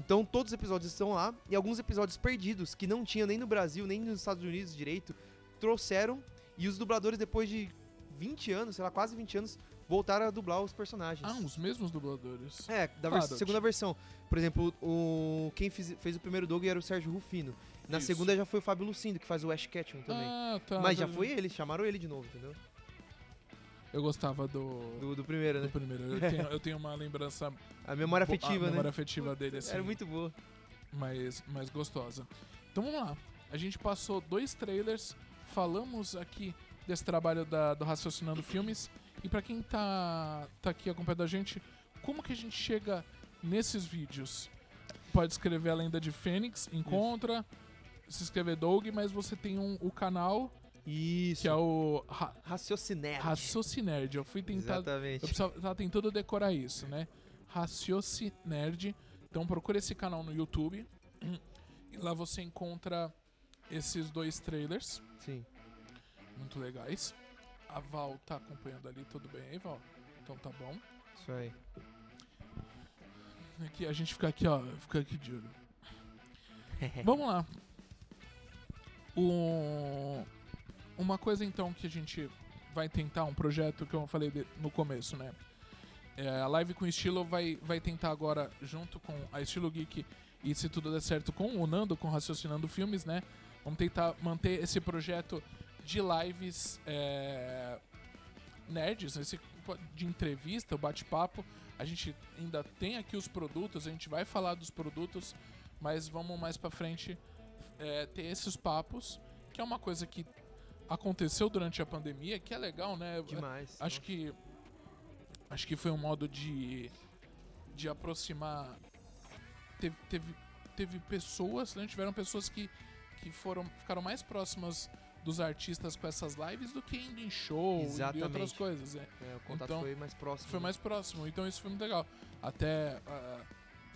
então todos os episódios estão lá. E alguns episódios perdidos, que não tinha nem no Brasil, nem nos Estados Unidos direito, trouxeram. E os dubladores, depois de 20 anos, sei lá, quase 20 anos, voltaram a dublar os personagens. Ah, os mesmos dubladores. É, da vers- Ah, da- segunda versão. Por exemplo, o quem fiz- fez o primeiro Doug era o Sérgio Rufino. Na Isso. segunda já foi o Fábio Lucindo, que faz o Ash Ketchum também. Ah, tá. Mas já tá- foi ele, chamaram ele de novo, entendeu? Eu gostava do. Do, do primeiro, do né? primeiro. Eu tenho, eu tenho uma lembrança. A memória afetiva, a né? memória afetiva dele, assim. Era muito boa. mais, mais gostosa. Então vamos lá. A gente passou dois trailers, falamos aqui desse trabalho da- do Raciocinando Filmes. E pra quem tá, tá aqui acompanhando a gente, como que a gente chega nesses vídeos? Pode escrever a Lenda de Fênix, encontra, se inscrever Doug, mas você tem um, o canal Isso. que é o Ra Raciocinerd. Raciocinerd. Eu fui tentar. Exatamente. Eu precisava, tava tentando decorar isso, né? Raciocinerd. Então procura esse canal no YouTube. E lá você encontra esses dois trailers. Sim. Muito legais. A Val tá acompanhando ali, tudo bem aí, Val? Então tá bom. Isso aí. Aqui, a gente fica aqui, ó. Fica aqui de olho. Vamos lá. O... Uma coisa então que a gente vai tentar, um projeto que eu falei de- no começo, né? É, a live com estilo vai, vai tentar agora, junto com a Estilo Geek e se tudo der certo com o Nando, com Raciocinando Filmes, né? Vamos tentar manter esse projeto de lives é, nerds, esse de entrevista, o bate-papo. A gente ainda tem aqui os produtos, a gente vai falar dos produtos, mas vamos mais pra frente é, ter esses papos, que é uma coisa que aconteceu durante a pandemia, que é legal, né? Demais. Acho que acho que foi um modo de de aproximar teve teve, teve pessoas, né? Tiveram pessoas que que foram ficaram mais próximas dos artistas com essas lives do que indo em show e Exatamente. outras coisas, né? É, o contato Então, foi mais próximo. Foi né? mais próximo, então isso foi muito legal. Até uh,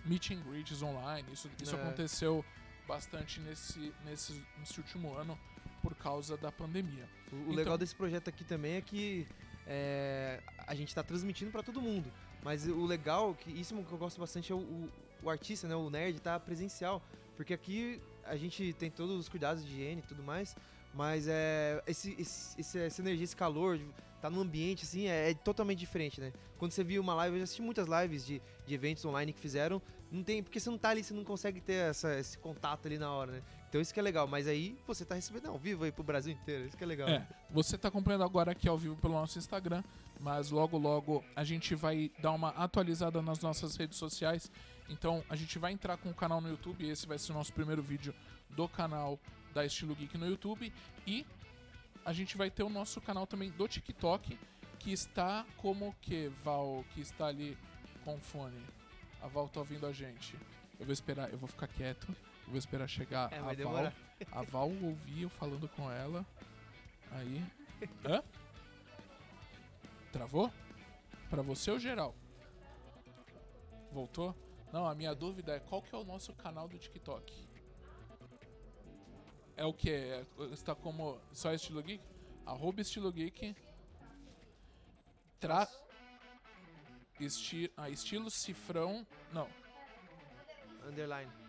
meet and greets online, isso, isso É. aconteceu bastante nesse, nesse, nesse último ano por causa da pandemia. O, Então- legal desse projeto aqui também é que é, a gente tá transmitindo pra todo mundo. Mas o legal, que isso que eu gosto bastante é o, o, o artista, né? O nerd tá presencial. Porque aqui a gente tem todos os cuidados de higiene e tudo mais. Mas é, esse, esse, esse- essa energia, esse calor, tá no ambiente, assim, é, é totalmente diferente, né? Quando você viu uma live, eu já assisti muitas lives de, de eventos online que fizeram. Não tem, porque você não tá ali, você não consegue ter essa, esse contato ali na hora, né? Então isso que é legal. Mas aí você tá recebendo ao vivo aí pro Brasil inteiro. Isso que é legal. É, você tá acompanhando agora aqui ao vivo pelo nosso Instagram, mas logo logo a gente vai dar uma atualizada nas nossas redes sociais. Então a gente vai entrar com o canal no YouTube, esse vai ser o nosso primeiro vídeo do canal da Estilo Geek no YouTube e a gente vai ter o nosso canal também do TikTok, que está como que Val, que está ali com fone. A Val tá ouvindo a gente. Eu vou esperar, eu vou ficar quieto, vou esperar chegar É, a Val. A Val ouvir eu falando com ela. Aí. Hã? Travou? Pra você ou geral? Voltou? Não, a minha dúvida é qual que é o nosso canal do TikTok? É o que? Está como só estilo geek? Arroba estilo geek. Tra... Esti... Ah, estilo cifrão. Não. Underline.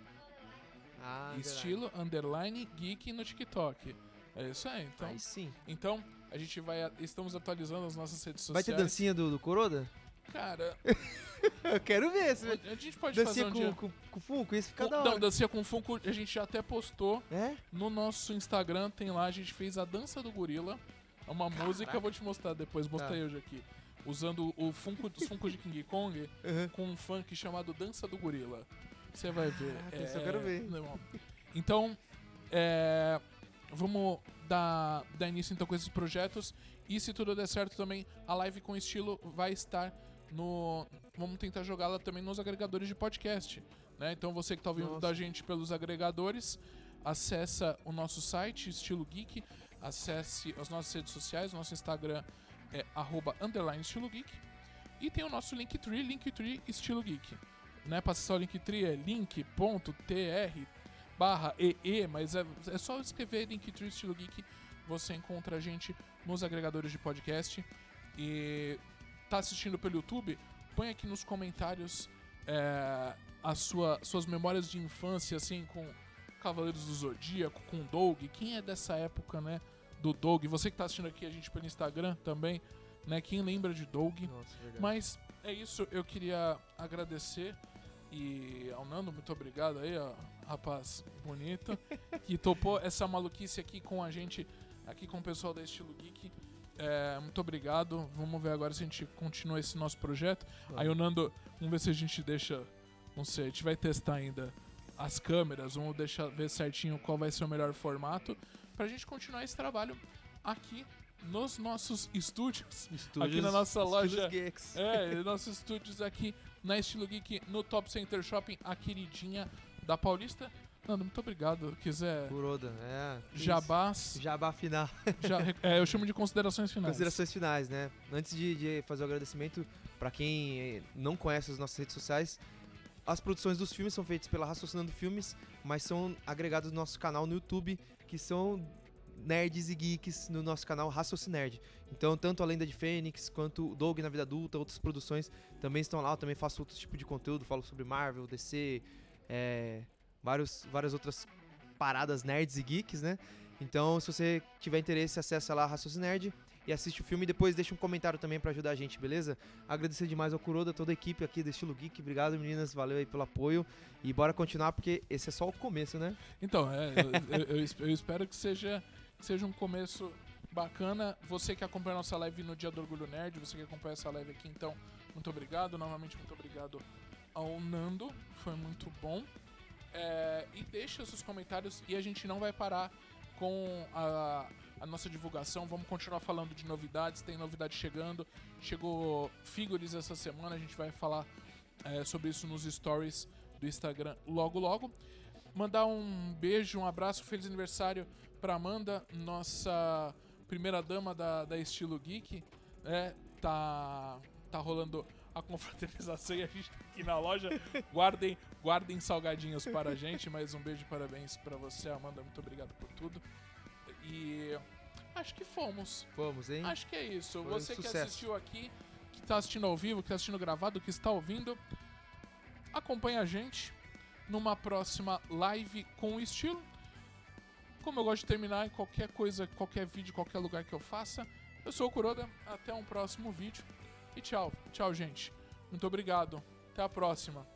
Ah, underline. Estilo underline geek no TikTok. É isso aí, então. Aí sim. Então, a gente vai. Estamos atualizando as nossas redes Vai sociais. ter dancinha do, do Coroda? Cara, Eu quero ver. Se... a gente pode dancinha fazer um com, dia. com, com Funko, isso fica Com- da hora. Não, dancinha com Funko, a gente já até postou É? no nosso Instagram, tem lá, a gente fez a dança do gorila. É uma música, eu vou te mostrar depois, mostrei Tá. hoje aqui. Usando o Funko, os Funko de King Kong Uhum. com um funk chamado Dança do Gorila. Você vai ver. Caraca, isso eu quero ver. não. Então, é, vamos dar, dar início então com esses projetos. E se tudo der certo também, a live com estilo vai estar no. Vamos tentar jogá-la também nos agregadores de podcast. Né? Então você que está ouvindo Nossa. da gente pelos agregadores, acessa o nosso site, Estilo Geek, acesse as nossas redes sociais, nosso Instagram é arroba underline estilo geek. E tem o nosso Linktree, Linktree Estilo Geek. Né? Pra acessar o Linktree é link.tr barra EE, mas é, é só escrever Linktree Estilo Geek, você encontra a gente nos agregadores de podcast. E tá assistindo pelo YouTube, põe aqui nos comentários é, as sua, suas memórias de infância, assim, com Cavaleiros do Zodíaco, com Doug. Quem é dessa época, né? Do Doug. Você que tá assistindo aqui a gente pelo Instagram também, né? Quem lembra de Doug? Nossa, verdade. Mas é isso, eu queria agradecer e ao Nando, muito obrigado aí, ó, rapaz bonito, que topou essa maluquice aqui com a gente, aqui com o pessoal da Estilo Geek. É, muito obrigado. Vamos ver agora se a gente continua esse nosso projeto. Aí o Nando, vamos ver se a gente deixa. Não sei, a gente vai testar ainda as câmeras, vamos deixar ver certinho qual vai ser o melhor formato pra gente continuar esse trabalho aqui nos nossos estúdios, aqui Estúdios- na nossa loja. Geeks. É, nossos estúdios aqui na Estilo Geek, no Top Center Shopping, a queridinha da Paulista. Nando, muito obrigado. Quiser Kuroda, é. jabás, Jabá final. já, é, eu chamo de considerações finais. Considerações finais, né? Antes de, de fazer o agradecimento, pra quem eh, não conhece as nossas redes sociais, as produções dos filmes são feitas pela Raciocinando Filmes, mas são agregados no nosso canal no YouTube, que são nerds e geeks no nosso canal Raciocinerd. Então, tanto a Lenda de Fênix, quanto o Doug na Vida Adulta, outras produções também estão lá. Eu também faço outros tipos de conteúdo, falo sobre Marvel, DC, é, vários, várias outras paradas nerds e geeks, né? Então, se você tiver interesse, acessa lá Raciocinerd e assiste o filme e depois deixa um comentário também pra ajudar a gente, beleza? Agradecer demais ao Kuroda, toda a equipe aqui do Estilo Geek. Obrigado, meninas. Valeu aí pelo apoio. E bora continuar, porque esse é só o começo, né? Então, é, eu, eu- eu es- eu espero que seja, seja um começo bacana. Você que acompanha nossa live no Dia do Orgulho Nerd, você que acompanha essa live aqui, então, muito obrigado. Novamente, muito obrigado ao Nando. Foi muito bom. É, e deixa seus comentários e a gente não vai parar com a, a nossa divulgação. Vamos continuar falando de novidades. Tem novidade chegando. Chegou Figures essa semana. A gente vai falar é, sobre isso nos stories do Instagram logo logo. Mandar um beijo, um abraço, feliz aniversário pra Amanda, nossa primeira dama da, da Estilo Geek. É, tá, tá rolando a confraternização e a gente tá aqui na loja. Guardem, guardem salgadinhos para a gente. Mais um beijo e parabéns pra você, Amanda. Muito obrigado por tudo. E acho que fomos. Vamos, hein? Acho que é isso. Foi um Você que sucesso. assistiu aqui, que tá assistindo ao vivo, que tá assistindo gravado, que está ouvindo, acompanha a gente numa próxima live com estilo. Como eu gosto de terminar em qualquer coisa, qualquer vídeo, qualquer lugar que eu faça, eu sou o Kuroda, até um próximo vídeo e tchau. Tchau, gente. Muito obrigado. Até a próxima.